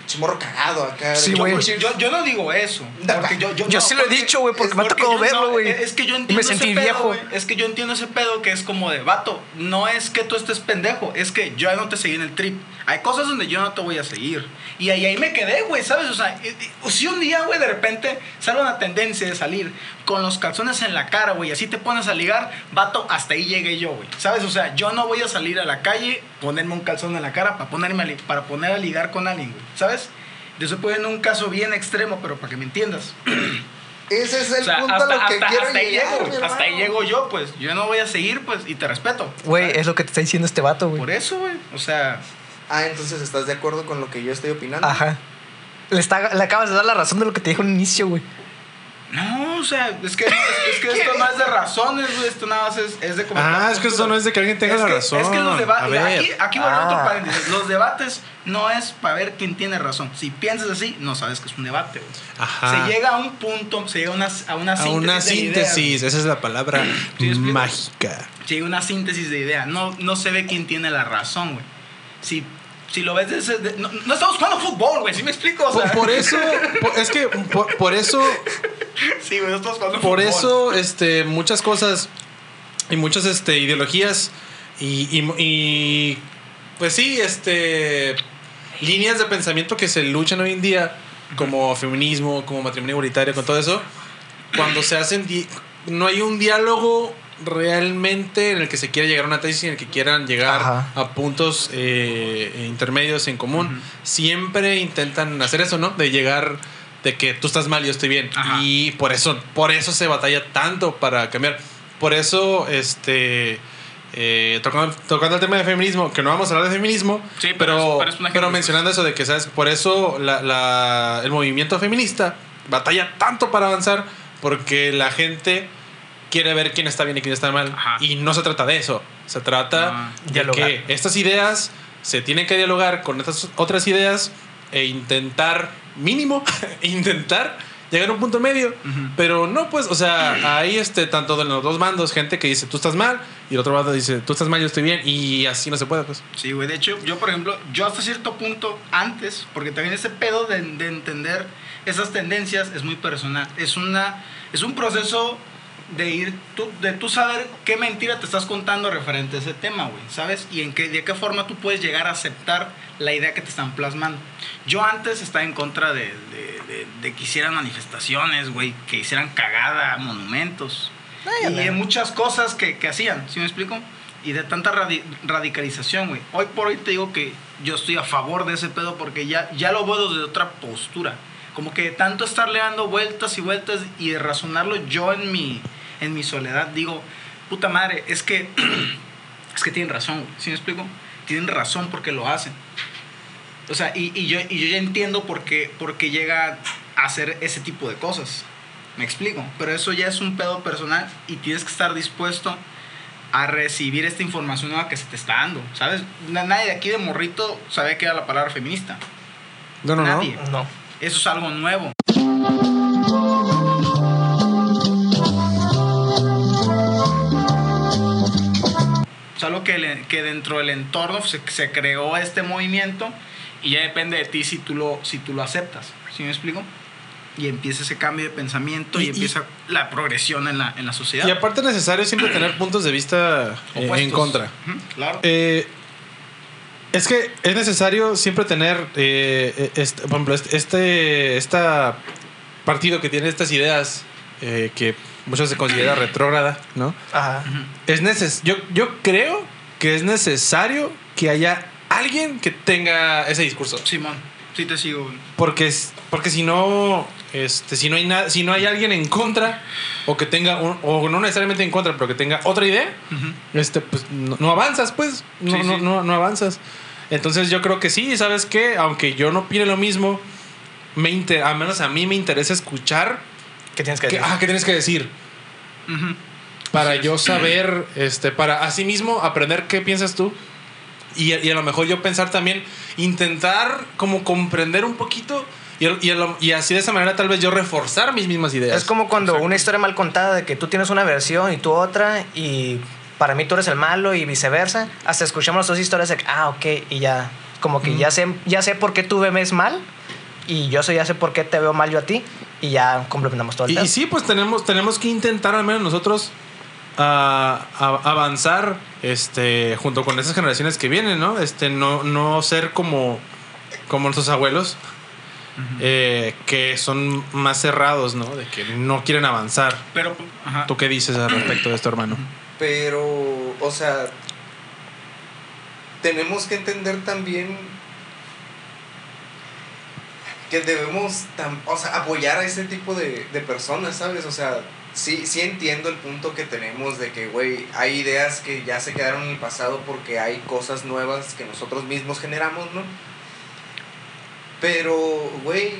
chimorro cagado acá. Sí, güey. Yo, yo, yo no digo eso. Porque yo, yo, no, sí lo he dicho, güey, porque me ha tocado verlo, no, güey. Es que yo Y me entiendo sentí ese pedo, viejo. güey. Es que yo entiendo ese pedo que es como de vato. No es que tú estés pendejo, es que yo no te seguí en el trip. Hay cosas donde yo no te voy a seguir. Y ahí, ahí me quedé, güey, ¿sabes? O sea, y- y- si un día, güey, de repente sale una tendencia de salir con los calzones en la cara, güey, así te pones a ligar, vato, hasta ahí llegué yo, güey. ¿Sabes? O sea, yo no voy a salir a la calle, ponerme un calzón en la cara para ponerme a, li- para poner a ligar con alguien, güey. ¿Sabes? Yo estoy poniendo un caso bien extremo, pero para que me entiendas. Ese es el O sea, punto hasta, a lo que hasta- quiero hasta ahí llego, mi hasta ahí llego yo, pues. Yo no voy a seguir, pues, y te respeto. Güey, es lo que te está diciendo este vato, Por güey. eso, güey. O sea, Ah, entonces estás de acuerdo con lo que yo estoy opinando. Ajá. Le, está, le acabas de dar la razón de lo que te dijo al inicio, güey. No, o sea, es que, es, es que esto no es de razones, güey. Esto nada más es, es de comentar Ah, es que posturas. no es de que alguien tenga Es la que- razón. Es que los A debates. Aquí, aquí voy a Ah. otro paréntesis. Los debates no es para ver quién tiene razón. Si piensas así, no sabes que es un debate, güey. Ajá. Se llega a un punto, se llega a una, a una a síntesis. una de ideas, síntesis, esa es la palabra ¿Sí me explico? mágica. Sí, una síntesis de idea. No, no se ve quién tiene la razón, güey. Si, si lo ves desde... de- no, no estamos jugando fútbol, güey. ¿Sí me explico? O Por, sea, por eso, por- es que por, por eso, Sí, güey, no estamos jugando por fútbol. eso, este, muchas cosas y muchas, este, ideologías y, y, y, pues sí, este, líneas de pensamiento que se luchan hoy en día, como feminismo, como matrimonio igualitario, con todo eso, cuando se hacen, no hay un diálogo realmente en el que se quiera llegar a una tesis, en el que quieran llegar Ajá. a puntos eh, intermedios en común. Siempre intentan hacer eso, ¿no? De llegar de que tú estás mal y yo estoy bien. Ajá. Y por eso, por eso se batalla tanto para cambiar. Por eso, este. eh, tocando, tocando el tema de feminismo, que no vamos a hablar de feminismo, Sí, pero pero, es- pero pero pues. mencionando eso de que, ¿sabes? Por eso la- la- el movimiento feminista batalla tanto para avanzar, porque la gente quiere ver quién está bien y quién está mal. Ajá. Y no se trata de eso. Se trata de dialogar. que estas ideas se tienen que dialogar con estas otras ideas e intentar, mínimo, intentar llegar a un punto medio. Pero no, pues, o sea, hay este, tanto de los dos bandos, gente que dice tú estás mal y el otro bando dice tú estás mal, yo estoy bien. Y así no se puede, pues. Sí, güey. De hecho, yo, por ejemplo, yo hasta cierto punto antes, porque también ese pedo de, de entender esas tendencias es muy personal. Es, una, es un proceso de ir, tú, de tú saber qué mentira te estás contando referente a ese tema, güey, ¿sabes? Y en qué, de qué forma tú puedes llegar a aceptar la idea que te están plasmando. Yo antes estaba en contra de, de, de- de que hicieran manifestaciones, güey, que hicieran cagada, monumentos. Ay, y de muchas cosas que, que hacían, ¿sí me explico? Y de tanta radi- radicalización, güey. Hoy por hoy te digo que yo estoy a favor de ese pedo porque ya, ya lo veo desde otra postura. Como que tanto estarle dando vueltas y vueltas y de razonarlo yo en mi, en mi soledad, digo, puta madre, es que, es que tienen razón. ¿Sí me explico? Tienen razón porque lo hacen. O sea, y, y yo, y yo ya entiendo por qué, por qué llega a hacer ese tipo de cosas. Me explico. Pero eso ya es un pedo personal y tienes que estar dispuesto a recibir esta información nueva que se te está dando. ¿Sabes? Na- Nadie de aquí de morrito sabe qué era la palabra feminista. No, no, Nadie. no. No. Eso es algo nuevo. Algo que, le- que dentro del entorno se, se creó este movimiento y ya depende de ti si tú lo, si tú lo aceptas. ¿Sí me explico? Y empieza ese cambio de pensamiento y, Y- y- empieza la progresión en la, en la sociedad. Y aparte es necesario siempre tener puntos de vista eh, en contra. Ujú, claro. Eh, es que es necesario siempre tener, eh, este, por ejemplo, este, este esta partido que tiene estas ideas eh, que muchos se considera retrógrada, ¿no? Ajá. Es neces yo, yo creo que es necesario que haya alguien que tenga ese discurso. Simón, sí te sigo. güey. Porque, es- porque si no, este, si no hay nada, si no hay alguien en contra, o que tenga, un- o no necesariamente en contra, pero que tenga otra idea, este, pues no, no avanzas, pues, no, Sí, no, sí. no, no avanzas. Entonces yo creo que sí, ¿sabes qué? Aunque yo no opine lo mismo, me inter- al menos a mí me interesa escuchar ¿Qué tienes que qué, decir? ah, ¿qué tienes que decir. Para yo saber, este, para así mismo aprender qué piensas tú. Y, y a lo mejor yo pensar también, intentar como comprender un poquito y, y, a lo- y así de esa manera tal vez yo reforzar mis mismas ideas. Es como cuando una historia mal contada de que tú tienes una versión y tú otra y para mí tú eres el malo y viceversa. Hasta escuchamos las dos historias de que, ah, ok, y ya, como que ya, sé, ya sé por qué tú ves mal y yo sé, ya sé por qué te veo mal yo a ti y ya complementamos todo el Y, y sí, pues tenemos, tenemos que intentar al menos nosotros a- a- avanzar este, junto con esas generaciones que vienen, ¿no? Este, no, no ser como, como nuestros abuelos, eh, que son más cerrados, ¿no? De que no quieren avanzar. Pero, ajá. ¿Tú qué dices al respecto de esto, hermano? Pero, o sea, tenemos que entender también que debemos tam- o sea, apoyar a ese tipo de, de personas, ¿sabes? O sea, sí, sí entiendo el punto que tenemos de que, güey, hay ideas que ya se quedaron en el pasado porque hay cosas nuevas que nosotros mismos generamos, ¿no? Pero, güey,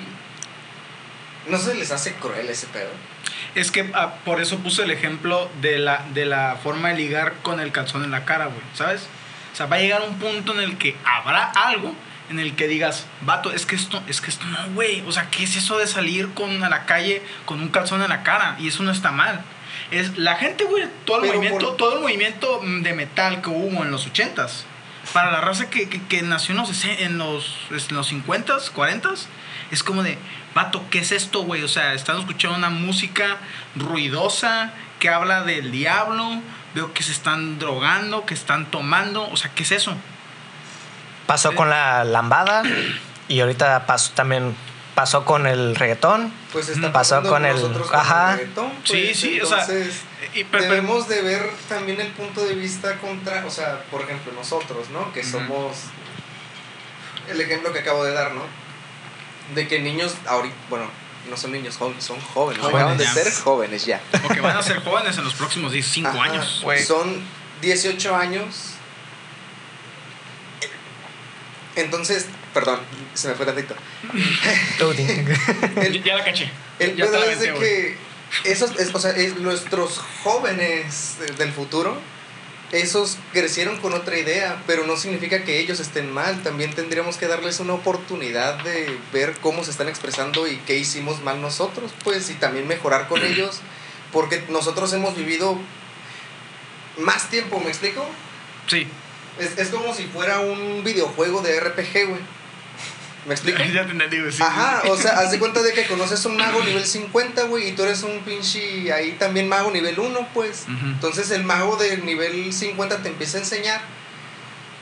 no se les hace cruel ese pedo. Es que ah, por eso puse el ejemplo de la, de la forma de ligar con el calzón en la cara, güey, ¿sabes? O sea, va a llegar un punto en el que habrá algo en el que digas, vato, es que esto, es que esto no, güey. O sea, ¿qué es eso de salir con a la calle con un calzón en la cara? Y eso no está mal. Es la gente, güey, todo el Pero movimiento, por- todo el movimiento de metal que hubo en los 80s. Para la raza que, que, que nació en los, en los, en los 50s, 40s, es como de, vato, ¿qué es esto, güey? O sea, están escuchando una música ruidosa que habla del diablo, veo que se están drogando, que están tomando, o sea, ¿qué es eso? Pasó con la lambada y ahorita pasó también pasó con el reggaetón. Pues está Pasó pasando con el- nosotros ajá. el reggaetón, pues, Sí, sí, o sea, entonces, Y, pero- debemos de ver también el punto de vista contra, o sea, por ejemplo, nosotros, ¿no? Que Ujú. somos el ejemplo que acabo de dar, ¿no? De que niños ahorita, bueno, no son niños, jóvenes, son jóvenes, Jóvenes, acaban de ya. ser jóvenes ya. o que van a ser jóvenes en los próximos 5 Ajá, años. güey. Son 18 años. Entonces, perdón, se me fue tantito. El- Ya, ya la caché. El Ya pedo la es de que esos, es- o sea, es- nuestros jóvenes de- del futuro, esos crecieron con otra idea, pero no significa que ellos estén mal. También tendríamos que darles una oportunidad de ver cómo se están expresando y qué hicimos mal nosotros, pues, y también mejorar con ellos, porque nosotros hemos vivido más tiempo, ¿me explico? Sí, Es, es como si fuera un videojuego de RPG, güey. ¿Me explico? ya te entendí, güey. sí, Ajá, o sea, haz de cuenta de que conoces un mago nivel 50, güey, y tú eres un pinche ahí también mago nivel 1, pues. Entonces el mago de nivel 50 te empieza a enseñar.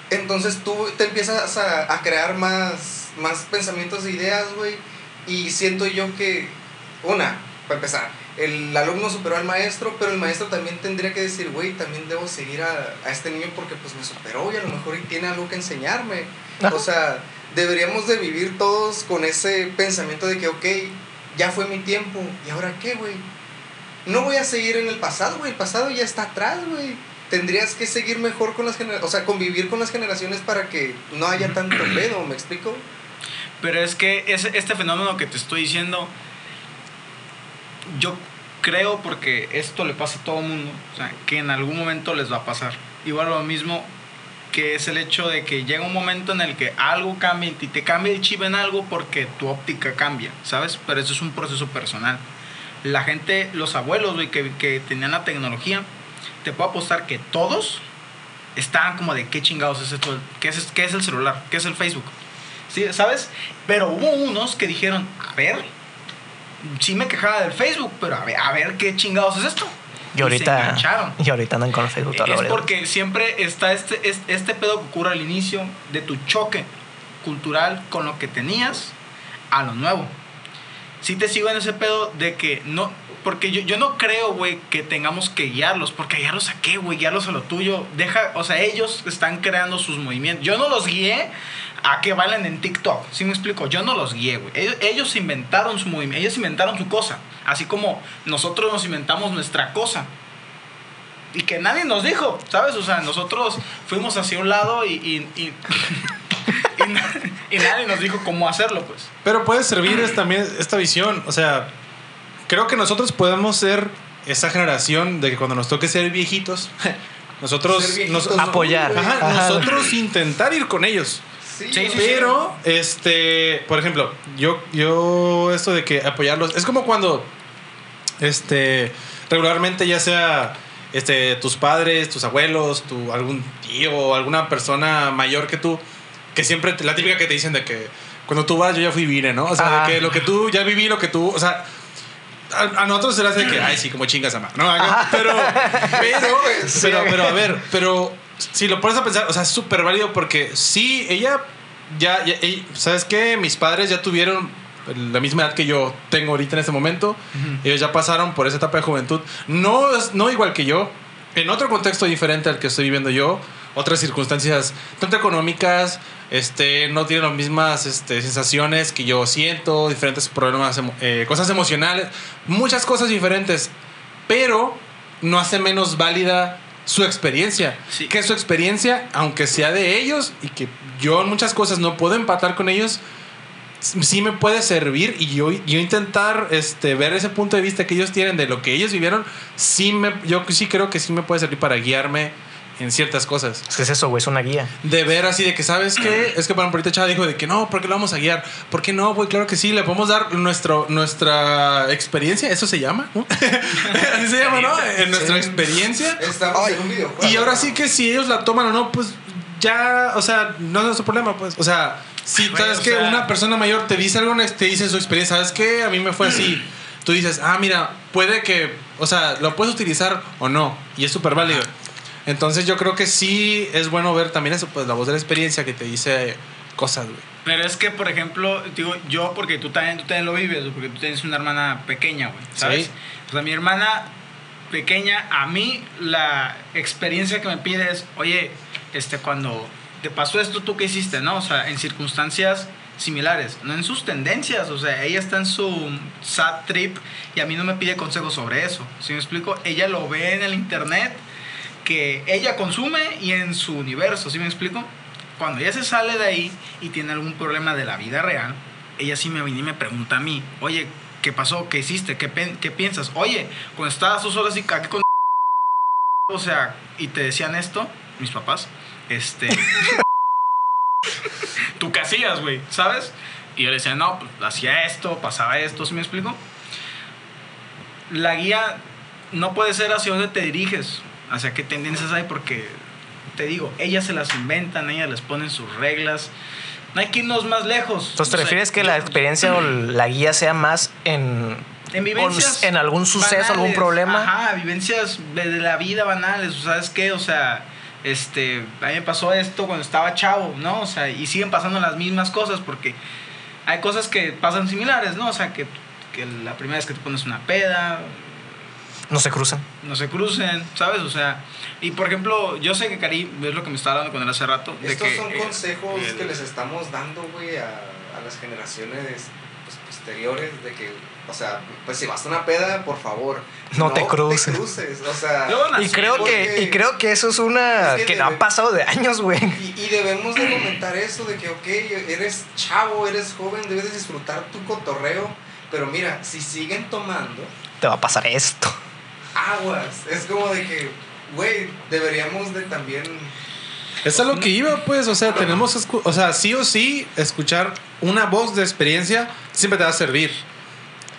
Entonces tú te empiezas a, a crear más, más pensamientos e ideas, güey. Y siento yo que, una, para empezar, el alumno superó al maestro, pero el maestro también tendría que decir, güey, también debo seguir a, a este niño porque pues me superó y a lo mejor tiene algo que enseñarme. Ajá. O sea, deberíamos de vivir todos con ese pensamiento de que, ok, ya fue mi tiempo, ¿y ahora qué, güey? No voy a seguir en el pasado, güey, el pasado ya está atrás, güey. Tendrías que seguir mejor con las generaciones, o sea, convivir con las generaciones para que no haya tanto pedo, ¿me explico? Pero es que ese- este fenómeno que te estoy diciendo, yo creo porque esto le pasa a todo mundo, o sea, que en algún momento les va a pasar. Igual lo mismo que es el hecho de que llega un momento en el que algo cambia y te cambia el chip en algo porque tu óptica cambia, ¿sabes? Pero eso es un proceso personal. La gente, los abuelos, güey, que, que tenían la tecnología, te puedo apostar que todos estaban como de qué chingados es esto, qué es, qué es el celular, qué es el Facebook. ¿Sí? ¿Sabes? Pero hubo unos que dijeron, a ver, sí me quejaba del Facebook, pero a ver, a ver qué chingados es esto. Y se ahorita, y ahorita andan con el Facebook todo Es lo porque siempre está este, es- este pedo que ocurre al inicio de tu choque cultural con lo que tenías a lo nuevo. Sí te sigo en ese pedo de que no... Porque yo, yo no creo, güey, que tengamos que guiarlos. Porque guiarlos a qué, güey? Guiarlos a lo tuyo. Deja... O sea, ellos están creando sus movimientos. Yo no los guié a que bailen en TikTok. ¿Sí me explico? Yo no los guié, güey. Ellos, ellos inventaron su movimiento. Ellos inventaron su cosa. Así como nosotros nos inventamos nuestra cosa y que nadie nos dijo, ¿sabes? O sea, nosotros fuimos hacia un lado y, y, y, y na- y nadie nos dijo cómo hacerlo, pues. Pero puede servir es también esta visión. O sea, creo que nosotros podemos ser esa generación de que cuando nos toque ser viejitos, nosotros Ser viejitos, nos- ¿no? Apoyar. Ajá, Ajá. nosotros intentar ir con ellos. Sí, Pero, este, por ejemplo, yo, yo, esto de que apoyarlos, es como cuando, este, regularmente ya sea, este, tus padres, tus abuelos, tu, algún tío alguna persona mayor que tú, que siempre, la típica que te dicen de que, cuando tú vas, yo ya fui vine, ¿no? O sea, de que lo que tú, ya viví lo que tú, o sea, a, a nosotros se le hace que, ay, sí, como chingas a ma- No, pero, pero, pero, pero, a ver, pero si lo pones a pensar, o sea, es súper válido porque sí, ella ya, ya- ella- ¿sabes qué? Mis padres ya tuvieron la misma edad que yo tengo ahorita en este momento. Ellos ya pasaron por esa etapa de juventud. No, no igual que yo, en otro contexto diferente al que estoy viviendo yo, otras circunstancias, tanto económicas, este, no tienen las mismas este, sensaciones que yo siento, diferentes problemas, eh, cosas emocionales, muchas cosas diferentes, pero no hace menos válida su experiencia. Sí. Que su experiencia, aunque sea de ellos y que yo en muchas cosas no puedo empatar con ellos, sí me puede servir y yo, yo intentar este, ver ese punto de vista que ellos tienen de lo que ellos vivieron, sí me, yo sí creo que sí me puede servir para guiarme en ciertas cosas. Es que es eso, güey, es una guía. De ver así de que, ¿sabes qué? Es que, por ejemplo, ahorita Chava dijo de que no, ¿por qué lo vamos a guiar? ¿Por qué no, güey? Claro que sí, le podemos dar nuestro, nuestra experiencia, eso se llama, ¿no? así se llama, ¿no? En nuestra experiencia. Estamos en un videojuego. Y ahora sí que si ellos la toman o no, pues ya, o sea, no es nuestro problema, pues. O sea, si Güey, sabes o que sea- una persona mayor te dice algo, te dice su experiencia, ¿sabes qué? A mí me fue así. Tú dices, ah, mira, puede que, o sea, lo puedes utilizar o no, y es súper válido. Entonces yo creo que sí es bueno ver también eso, pues la voz de la experiencia que te dice cosas, güey. Pero es que, por ejemplo, digo, yo, porque tú también, tú también lo vives, porque tú tienes una hermana pequeña, güey, ¿sabes? Sí. O sea, mi hermana pequeña, a mí la experiencia que me pide es, oye, este, cuando te pasó esto, ¿tú qué hiciste, no? O sea, en circunstancias similares, no en sus tendencias, o sea, ella está en su sad trip y a mí no me pide consejos sobre eso, ¿sí me explico? Ella lo ve en el internet que ella consume y en su universo, ¿sí me explico? Cuando ella se sale de ahí y tiene algún problema de la vida real, ella sí me viene y me pregunta a mí, oye, ¿qué pasó? ¿Qué hiciste? ¿Qué, piensas? Oye, cuando estabas dos horas y con... O sea, y te decían esto, mis papás, este... Tú qué hacías, güey, ¿sabes? Y yo le decía, no, pues hacía esto, pasaba esto, ¿sí me explico? La guía no puede ser hacia dónde te diriges, hacia qué tendencias hay, porque te digo, ellas se las inventan, ellas les ponen sus reglas. No hay que irnos más lejos. Entonces, ¿te O sea, refieres que la experiencia o la guía sea más en, en vivencias en algún suceso, algún banales, problema? Ajá, vivencias de de la vida banales, ¿sabes qué? O sea, este, a mí me pasó esto cuando estaba chavo, ¿no? O sea, y siguen pasando las mismas cosas porque hay cosas que pasan similares, ¿no? O sea, que, que la primera vez que te pones una peda, No se cruzan. no se crucen, ¿sabes? O sea, y por ejemplo, yo sé que Cari, es lo que me estaba hablando con él hace rato, de Estos que son eh, consejos el- que les estamos dando, güey, a, a las generaciones pues, posteriores. De que, o sea, pues si vas a una peda, por favor, No te cruces. cruces, O sea, Y creo, porque- que, y creo que eso es una Es que que no ha pasado de años, güey. y, y debemos de comentar eso de que, ok, eres chavo, eres joven, debes de disfrutar tu cotorreo. Pero mira, si siguen tomando, Te va a pasar esto. Aguas. Es como de que, güey, deberíamos de también... Es a lo que iba, pues, o sea, tenemos, escu- o sea, sí o sí, escuchar una voz de experiencia siempre te va a servir.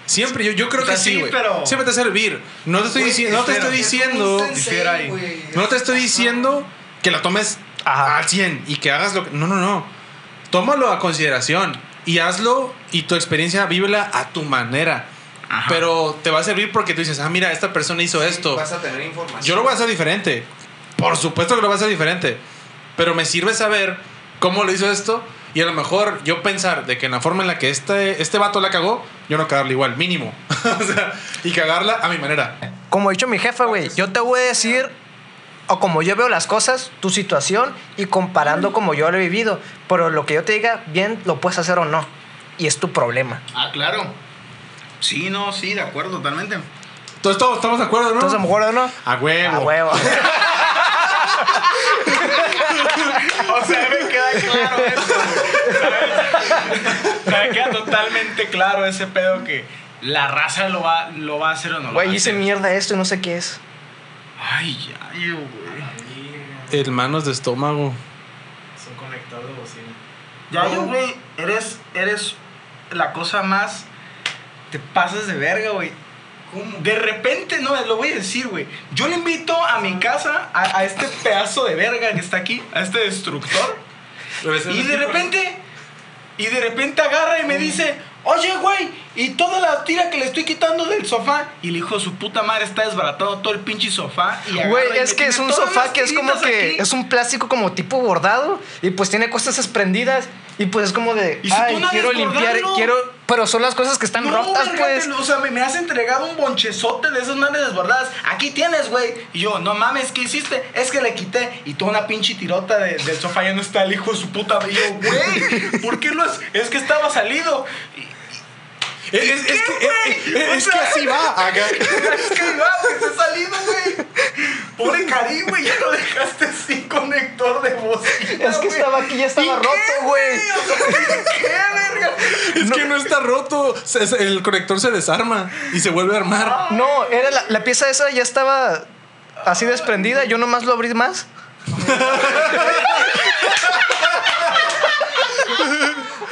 Siempre, yo, yo creo O sea, que sí, sí, güey. pero- Siempre te va a servir. No te estoy, diciendo no te es- estoy es diciendo, sensei, ahí. no te estoy diciendo que la tomes Ajá. al 100 y que hagas lo que... No, no, no. Tómalo a consideración y hazlo y tu experiencia vívela a tu manera. Ajá. Pero te va a servir porque tú dices, ah, mira, esta persona hizo Sí, esto. Vas a tener información. Yo lo voy a hacer diferente. Por supuesto que lo voy a hacer diferente. Pero me sirve saber cómo lo hizo esto. Y a lo mejor yo pensar de que en la forma en la que este, este vato la cagó, yo no cagarla igual, mínimo. o sea, y cagarla a mi manera. Como ha dicho mi jefa, güey, yo te voy a decir, o como yo veo las cosas, tu situación y comparando como yo lo he vivido. Pero lo que yo te diga, bien lo puedes hacer o no. Y es tu problema. Ah, claro. Sí, no, sí, de acuerdo, totalmente. Entonces todos estamos de acuerdo, ¿no? Entonces, a lo mejor o no. a huevo. A huevo. O sea, me queda claro eso, güey. ¿sabes? Me queda totalmente claro ese pedo que la raza lo va, lo va a hacer o no. lo va Güey, hice mierda esto y no sé qué es. Ay, ya, yo, güey. Hermanos de estómago. Son conectados de bocina. Ya, yo, güey, eres, eres la cosa más. Te pasas de verga, güey. ¿Cómo? De repente, no, lo voy a decir, güey. Yo le invito a mi casa a, a este pedazo de verga que está aquí, a este destructor. Y de repente Y de repente agarra y me dice, oye, güey, y toda la tira que le estoy quitando del sofá. Y el hijo de su puta madre está desbaratando todo el pinche sofá. Y Güey, es que es un sofá que es como que aquí. es un plástico como tipo bordado y pues tiene cosas desprendidas y pues es como de, ¿Y si ay, quiero limpiar, quiero, pero son las cosas que están No, rotas, pues. O sea, me, me has entregado un bonchezote de esas madres desbordadas. Aquí tienes, güey. Y yo, no mames, ¿qué hiciste? Es que le quité. Y toda una pinche tirota de- del sofá ya no está el hijo de su puta. Y yo, güey, ¿por qué lo has...? Es que estaba salido. Y- Es, es- es que, güey? es- que así va. acá. Es que iba, güey, se ha salido, güey. Pobre Cari, güey, ya lo dejaste sin conector de bocina. Es que estaba aquí, ya estaba ¿Y qué, roto, güey. ¿Qué, verga? Es que no está roto. El conector se desarma y se vuelve a armar. No, era la, la pieza esa ya estaba así desprendida, yo nomás lo abrí más.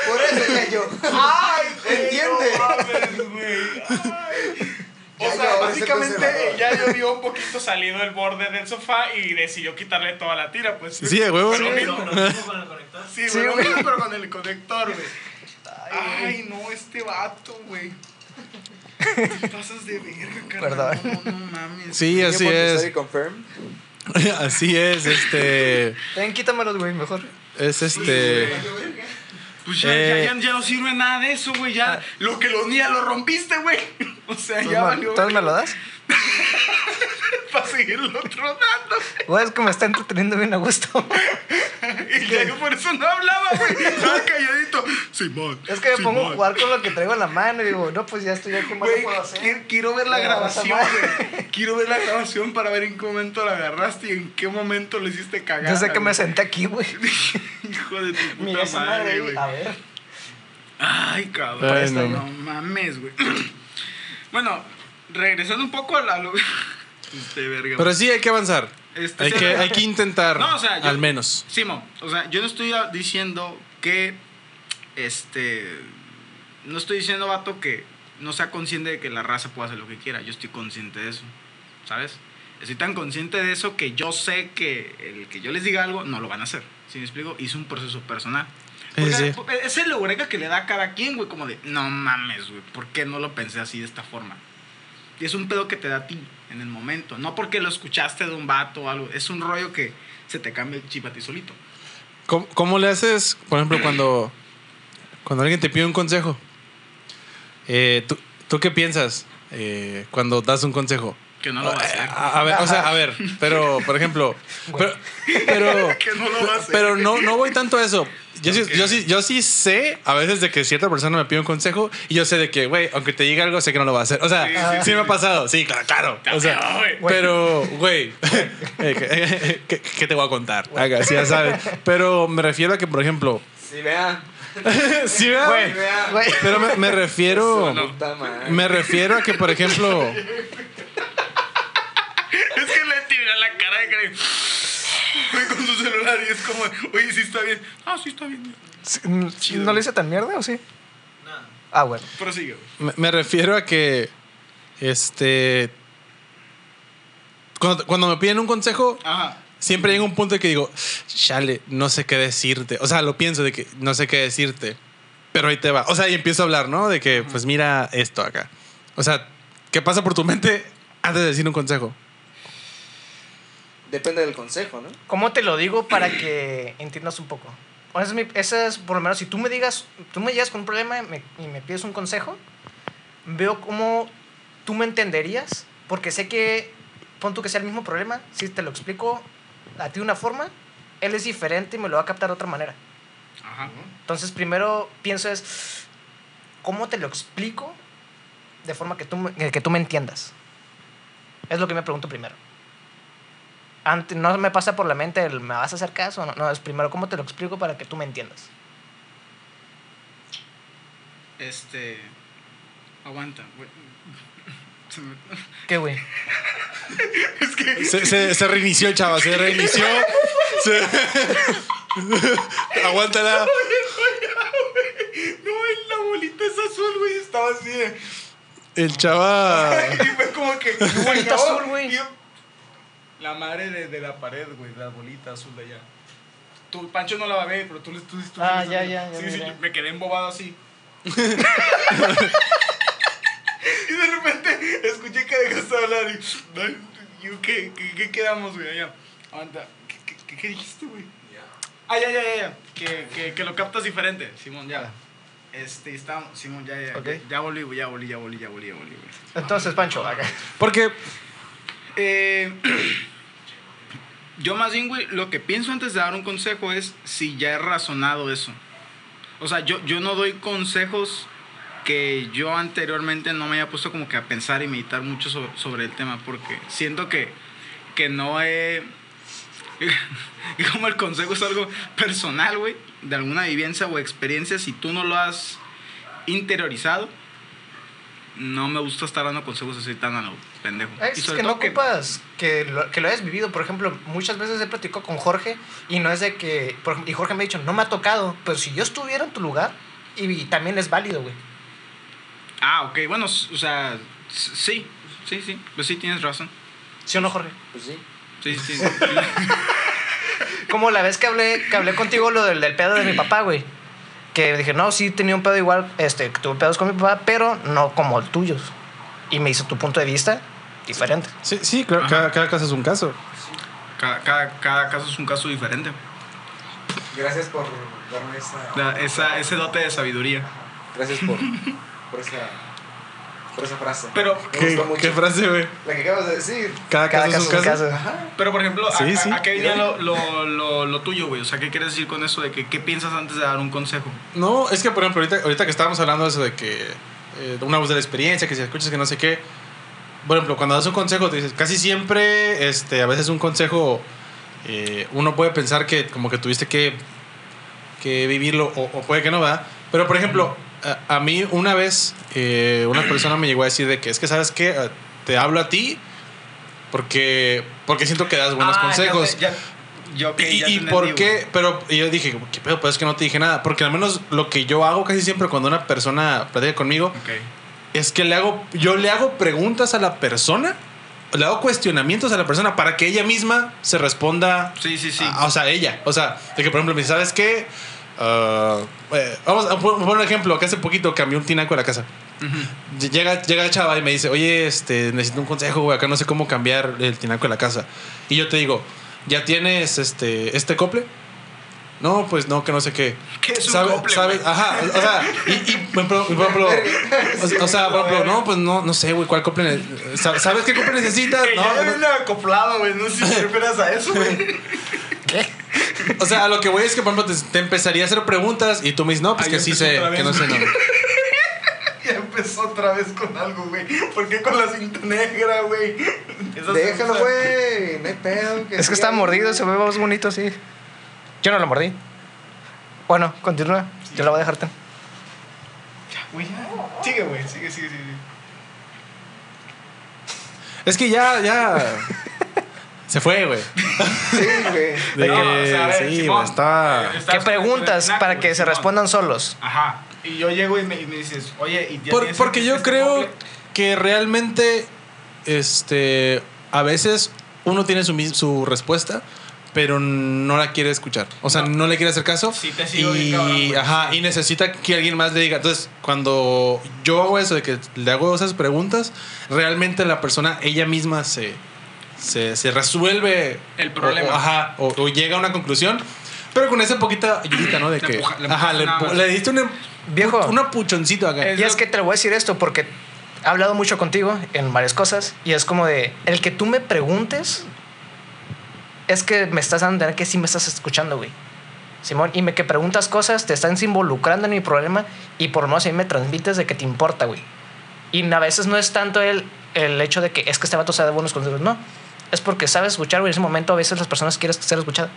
Por eso ya yo. Ay, güey. Ay. O Ya sea, básicamente ya yo vio un poquito salido el borde del sofá y decidió quitarle toda la tira, pues. Sí, de huevo. Pero lo Sí. mismo. con el conector. Sí, Sí, mismo, pero con el conector, güey. Ay, no, este vato, güey. Pasas de verga, carnal. Perdón. No, no mames. Sí, así es. confirm. Así es, este. Ven, quítamelos, güey, mejor. Es este. Pues ya, Eh. ya, ya, ya no sirve nada de eso, güey. Ya lo que lo unía lo rompiste, güey. O sea, ¿Tú ya valió. ¿tú me lo das? Para seguirlo tronando. Güey, es que me está entreteniendo bien a gusto. Y ya yo por eso no hablaba, güey. Estaba calladito. Simón. Es que me pongo a jugar con lo que traigo en la mano y digo, no, pues ya estoy aquí, ¿qué más Güey, puedo hacer? quiero, quiero ver la grabación, güey. Quiero ver la grabación para ver en qué momento la agarraste y en qué momento le hiciste cagar. Desde que me senté aquí, güey. Hijo de tu puta Mira madre güey. A ver. Ay, cabrón. Ay, no. no. mames, güey. bueno, regresando un poco a la. lo- Este, verga. Pero sí hay que avanzar. Este, Hay sí, que, hay que intentar. No, o sea, yo- al menos. Simón, o sea, yo no estoy diciendo que. Este. No estoy diciendo, vato, que no sea consciente de que la raza puede hacer lo que quiera. Yo estoy consciente de eso. ¿Sabes? Estoy tan consciente de eso que yo sé que el que yo les diga algo no lo van a hacer. ¿Sí me explico? Hice un proceso personal. Sí, Porque sí. Es el eureka que le da a cada quien, güey. Como de, no mames, güey. ¿Por qué no lo pensé así de esta forma? Y es un pedo que te da a ti en el momento. No porque lo escuchaste de un vato o algo. Es un rollo que se te cambia el chip a ti solito. ¿Cómo, cómo le haces, por ejemplo, cuando, cuando alguien te pide un consejo? Eh, ¿tú, ¿Tú qué piensas eh, cuando das un consejo? Que no lo va a hacer. A, a ver, o sea, a ver, pero, por ejemplo, pero, pero, Que no lo va a hacer. pero no, no voy tanto a eso. Yo, sí, Ok. yo, sí, yo sí sé a veces de que cierta persona me pide un consejo y yo sé de que, güey, aunque te diga algo, sé que no lo va a hacer. O sea, Sí, sí, sí, sí, me ha sí. pasado. Sí, claro, claro. O sea, pero, güey, eh, ¿qué, qué te voy a contar? Haga, sí, ya sabes. Pero me refiero a que, por ejemplo, Sí, vean. sí, vean. güey. Pero me, me refiero. Madre. Me refiero a que, por ejemplo. Es que le tira la cara de que Güey, con su celular y es como, oye, sí está bien. Ah, sí está bien. Sí, mm, ¿No le hice tan mierda o sí? Ah, bueno. Prosigue. Me, me refiero a que. Este. Cuando, cuando me piden un consejo, Ajá. siempre llega un punto en que digo, chale, no sé qué decirte. O sea, lo pienso de que no sé qué decirte. Pero ahí te va. O sea, y empiezo a hablar, ¿no? De que, pues mira esto acá. O sea, ¿qué pasa por tu mente antes de decir un consejo? Depende del consejo, ¿no? ¿Cómo te lo digo para que entiendas un poco? O Esa es, mi- esa es, por lo menos, si tú me digas, tú me llegas con un problema y me, y me pides un consejo, veo cómo tú me entenderías, porque sé que, pon tú que sea el mismo problema, si te lo explico a ti de una forma, él es diferente y me lo va a captar de otra manera. Ajá. Entonces, primero pienso es, ¿cómo te lo explico de forma que tú, me- que tú me entiendas? Es lo que me pregunto primero. Ante- no me pasa por la mente el, ¿me vas a hacer caso? No, no, es primero, ¿cómo te lo explico para que tú me entiendas? Este. Aguanta, güey. ¿Qué, güey? Es que. Se, se- se reinició el chava, se reinició. Se- Aguántala. No, la bolita es azul, güey. Estaba así de. El chava. Y fue como que. bolita azul, güey? La madre de, de la pared, güey. La bolita azul de allá. tú, Pancho no la va a ver, pero tú, tú, tú, tú Ah, ya, ya, ya, Sí, sí, me quedé embobado así. y de repente escuché que dejaste de hablar y. ¿qué, qué, qué quedamos, güey? Allá. Aguanta. ¿Qué, qué, qué, dijiste, güey? Ah, ya, ya, ya, ya. Que, que, que lo captas diferente, Simón, ya. Este, está, Simón, ya, ya. Ya, ya volví, güey, ya volví, ya volví, ya volví, ya volví, güey. Entonces, Pancho, acá. Porque Eh, yo más bien, güey, lo que pienso antes de dar un consejo es si ya he razonado eso. O sea, yo, yo no doy consejos que yo anteriormente no me haya puesto como que a pensar y meditar mucho so- sobre, el tema, porque siento que, que no he... y como el consejo es algo personal, güey, de alguna vivencia o experiencia, si tú no lo has interiorizado, no me gusta estar dando consejos así tan a lo pendejo. Y Es sobre que no todo que- ocupas que lo, que lo hayas vivido. Por ejemplo, muchas veces he platicado con Jorge y no es de que. por y Jorge me ha dicho, no me ha tocado. Pero si yo estuviera en tu lugar, y, también es válido, güey. Ah, ok, bueno, o sea, sí, sí, sí, pues sí tienes razón. ¿Sí o no, Jorge? Pues sí. Sí, sí, sí. Como la vez que hablé, que hablé contigo lo del, del pedo de mi papá, güey. Que dije, no, sí tenía un pedo igual, este, que tuve pedos con mi papá, pero no como el tuyo. Y me hizo tu punto de vista diferente. sí, sí claro, cada, cada caso es un caso. cada, cada, cada caso es un caso diferente. Gracias por darme esa. Esa, ese dote de sabiduría. Gracias por, por esa. Por esa frase. Pero, Me ¿Qué, gustó mucho. qué frase, güey? La que acabas de decir. Cada, Cada caso, es un caso. Ajá. pero por ejemplo, ¿a, Sí, a- sí. a qué venía lo, lo, lo, lo tuyo, güey? O sea, ¿qué quieres decir con eso de que qué piensas antes de dar un consejo? No, es que por ejemplo, ahorita, ahorita que estábamos hablando de eso de que eh, una voz de la experiencia, que si escuchas que no sé qué. Por ejemplo, cuando das un consejo, te dices, casi siempre, este, a veces un consejo, eh, uno puede pensar que como que tuviste que, que vivirlo o, o puede que no, ¿verdad? Pero por ejemplo, a, a mí una vez eh, una persona me llegó a decir de que es que, ¿sabes qué? Eh, Te hablo a ti porque, porque siento que das buenos Ah, consejos. ya- yo, ¿Y, por qué? Pero y yo dije, ¿qué pedo? Pues es que no te dije nada. Porque al menos lo que yo hago casi siempre cuando una persona platica conmigo es que le hago, yo le hago preguntas a la persona, le hago cuestionamientos a la persona para que ella misma se responda. Sí, sí, sí. a- o sea, ella. O sea, de que por ejemplo me dice, ¿sabes qué? Eh, vamos a pon- poner un ejemplo, que hace poquito cambié un tinaco de la casa. Ujú. Llega, llega el chava y me dice, oye, este, necesito un consejo, güey, acá no sé cómo cambiar el tinaco de la casa. Y yo te digo, ¿ya tienes este, este cople? No, pues no, que no sé qué. ¿Qué es un ¿Sabe- cople, sabe-? Ajá, o sea, y, y, por ejemplo, o, o sea, por ejemplo, no, pues no, no sé, güey, ¿cuál cople? ¿Sabes qué cople necesitas? Que No, ya no. acoplado, güey. No sé si te refieres a eso, güey. ¿Qué? O sea, a lo que voy es que, por ejemplo, te, te empezaría a hacer preguntas y tú me dices, no, pues Ahí que sí sé, que no sé, no. Ya empezó otra vez con algo, güey. ¿Por qué con la cinta negra, güey? Déjalo, güey. No hay pedo. Es que está mordido, se ve más bonito así. Yo no lo mordí. Bueno, continúa. Yo la voy a dejarte. Güey, ya. Sigue, güey. Sigue, sigue, sigue. Es que ya, ya. Se fue, güey. Sí, güey. De No, que- o sea, sí, Simón, güey, está. ¿Qué preguntas para que se respondan solos? Ajá. Y yo llego y me, y me dices, oye, y ya Por- porque yo este creo que realmente, este, a veces uno tiene su, su respuesta, pero no la quiere escuchar. O sea, no, le quiere hacer caso. Sí, te sigo bien y, cabrón, güey. ajá, y necesita que alguien más le diga. Entonces, cuando yo hago eso de que le hago esas preguntas, realmente la persona, ella misma se, se, se resuelve El o- problema. o- ajá, o, o llega a una conclusión. Pero con esa poquita ayudita, ¿no? De Le que. empuja- le ajá, le, le diste un, Viejo. un apuchoncito acá. Es Y es que te lo voy a decir esto porque he hablado mucho contigo en varias cosas y es como de, el que tú me preguntes es que me estás dando a entender que sí me estás escuchando, güey. Simón, y me que preguntas cosas, te estás involucrando en mi problema y por lo menos a mí me transmites de que te importa, güey. Y a veces no es tanto el, el hecho de que es que este vato sabe buenos consejos, no. Es porque sabes escuchar, güey. En ese momento a veces las personas quieren ser escuchadas.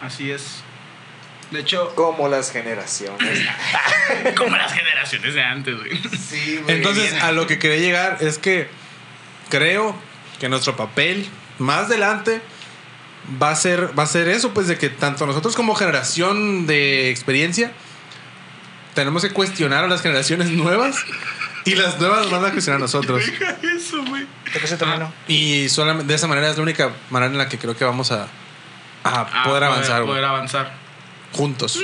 Así es. De hecho, Como las generaciones. como las generaciones de antes, güey. Sí, güey. Entonces, bien. a lo que quería llegar es que creo que nuestro papel más adelante va a ser va a ser eso, pues de que tanto nosotros como generación de experiencia tenemos que cuestionar a las generaciones nuevas y las nuevas nos van a cuestionar a nosotros. Deja eso, güey. ¿De qué se terminó? Y solamente de esa manera es la única manera en la que creo que vamos a, a a poder avanzar, güey. poder avanzar. Juntos.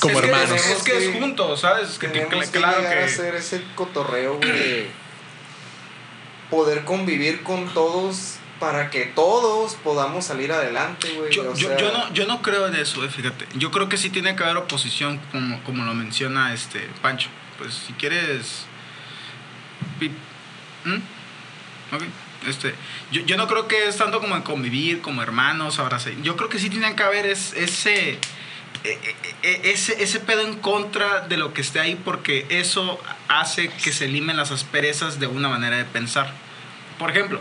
Como Es que hermanos. Es que es juntos, ¿sabes? Es que, Tenemos que claro llegar a que. hacer ese cotorreo, güey, de poder convivir con todos para que todos podamos salir adelante, güey. Yo, yo, sea, yo no, yo no creo en eso, eh, fíjate. Yo creo que sí tiene que haber oposición, como, como lo menciona este Pancho. Pues si quieres. ¿Mm? Ok. Este, yo, yo no creo que es tanto como en convivir, como hermanos, abrazar. Yo creo que sí tiene que haber es- ese, e- e- e- ese, ese pedo en contra de lo que esté ahí, porque eso hace que se limen las asperezas de una manera de pensar. Por ejemplo,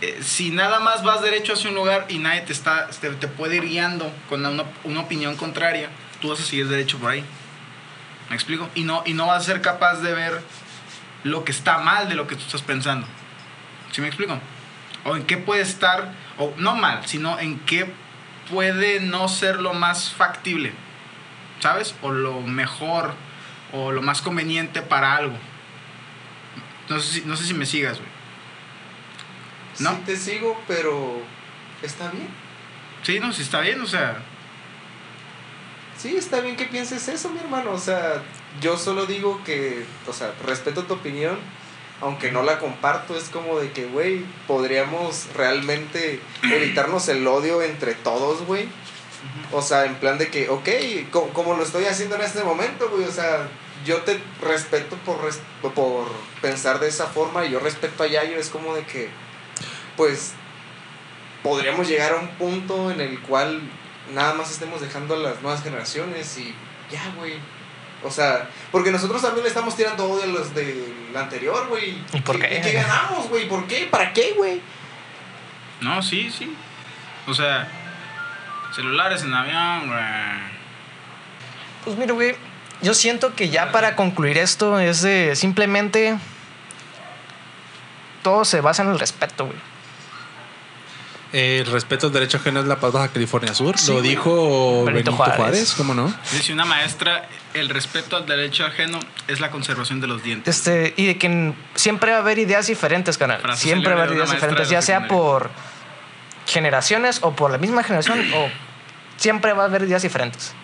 eh, si nada más vas derecho hacia un lugar y nadie te está te, te puede ir guiando con una, una opinión contraria, tú vas a seguir derecho por ahí. ¿Me explico? Y no, y no vas a ser capaz de ver lo que está mal de lo que tú estás pensando. ¿Sí me explico? O en qué puede estar, o no mal, sino en qué puede no ser lo más factible, ¿sabes? O lo mejor, o lo más conveniente para algo. No sé si, no sé si me sigas, güey. ¿no? Sí te sigo, pero está bien. Sí, no, sí está bien, o sea, Sí, está bien que pienses eso, mi hermano. O sea, yo solo digo que, o sea, respeto tu opinión, aunque no la comparto. Es como de que, güey, podríamos realmente evitarnos el odio entre todos, güey. O sea, en plan de que, ok, co- como lo estoy haciendo en este momento, güey, o sea, yo te respeto por, res- por pensar de esa forma y yo respeto a Yayo, es como de que, pues, podríamos llegar a un punto en el cual nada más estemos dejando a las nuevas generaciones y ya, güey. O sea, porque nosotros también le estamos tirando odio a los del anterior, güey. ¿Y por qué? ¿Y qué ganamos, güey? ¿Por qué? ¿Para qué, güey? no, sí, sí. O sea, celulares en avión, güey. Pues mira, güey, yo siento que ya para concluir esto es de simplemente todo se basa en el respeto, güey. El respeto al derecho ajeno es la paz Baja California Sur. Sí, Lo güey. dijo Benito Benito, Juárez. Juárez. ¿cómo no? Dice una maestra, el respeto al derecho ajeno es la conservación de los dientes. Este, y de que siempre va a haber ideas diferentes, canal. Frase Siempre va a haber ideas diferentes, ya sea por generaciones o por la misma generación, o siempre va a haber ideas diferentes.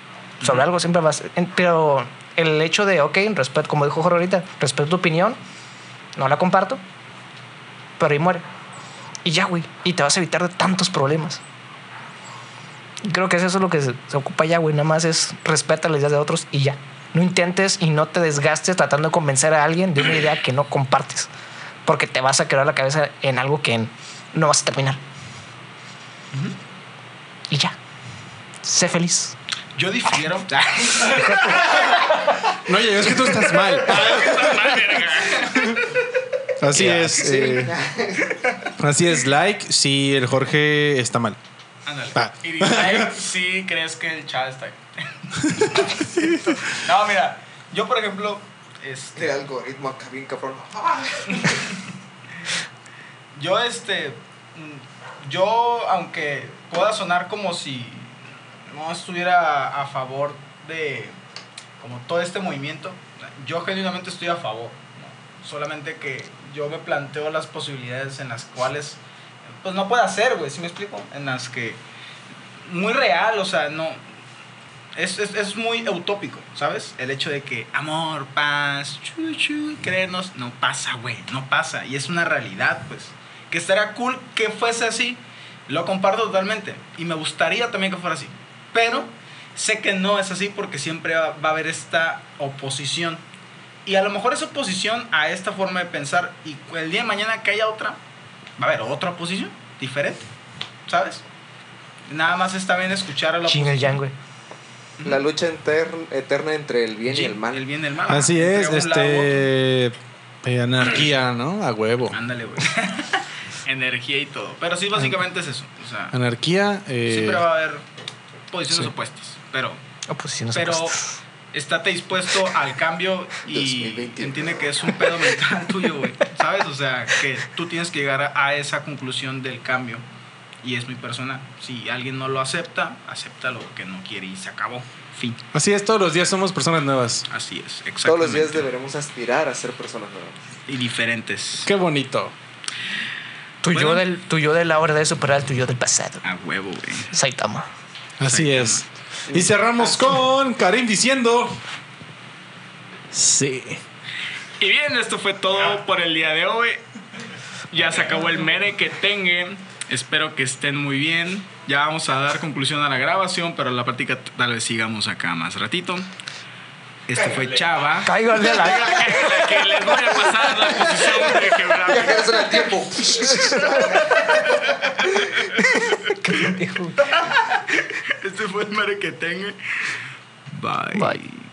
Sobre algo siempre va a ser. Pero el hecho de, ok, respeto, como dijo Jorge ahorita, respeto tu opinión, no la comparto, pero ahí muere. Y ya, güey. Y te vas a evitar de tantos problemas. Y Creo que eso es lo que se, se ocupa ya, güey. Nada más es respeta las ideas de otros y ya. No intentes y no te desgastes tratando de convencer a alguien de una idea que no compartes. Porque te vas a quedar la cabeza en algo que no vas a terminar. Y ya. Sé feliz. Yo difiero. No, oye, es que tú estás mal. Así es. Sí. eh, así es, like si el Jorge está mal. Ándale. Ah. Y dislike si crees que el chat está. no, mira, yo por ejemplo, este, El algoritmo acá bien cabrón. yo este, mm, yo aunque pueda sonar como si no estuviera a favor de como todo este movimiento, yo genuinamente estoy a favor. ¿no? Solamente que yo me planteo las posibilidades en las cuales pues no puede hacer, güey, ¿sí me explico? En las que muy real, o sea, no es, es, es muy utópico, ¿sabes? El hecho de que amor, paz, chu, chu, creernos, no pasa, güey, no pasa. Y es una realidad, pues. Que estaría cool que fuese así. Lo comparto totalmente. Y me gustaría también que fuera así. Pero sé que no es así porque siempre va, va a haber esta oposición. Y a lo mejor esa oposición a esta forma de pensar y el día de mañana que haya otra, va a haber otra oposición diferente, ¿sabes? Nada más está bien escuchar a la Ching el oposición. güey. La lucha eterna entre el bien y el mal. El bien y el mal. Así es, este. eh, anarquía, ¿no? A huevo. Ándale, güey. Energía y todo. Pero sí, básicamente es eso. O sea, Anarquía. eh, siempre va a haber posiciones sí. opuestas. Pero, Oposiciones pero opuestas. Estate dispuesto al cambio y 2021. entiende que es un pedo mental tuyo, güey. ¿Sabes? O sea, que tú tienes que llegar a, a esa conclusión del cambio. Y es muy personal. Si alguien no lo acepta, acepta lo que no quiere y se acabó. Fin. Así es, todos los días somos personas nuevas. Así es, exactamente. Todos los días deberemos aspirar a ser personas nuevas. Y diferentes. Qué bonito. Tu, yo Bueno. del, tu yo de la hora de superar al tu yo del pasado. A huevo, güey. Saitama. Así es. Y cerramos con Karim diciendo. Sí. Y bien, esto fue todo por el día de hoy. Ya se acabó el mere que tengan. Espero que estén muy bien. Ya vamos a dar conclusión a la grabación, pero la práctica tal vez sigamos acá más ratito. Esto fue Chava. Cáigale a la. que les voy a pasar la posición de geográfica. En el tiempo. Este fue el mere que tengan. Bye. Bye.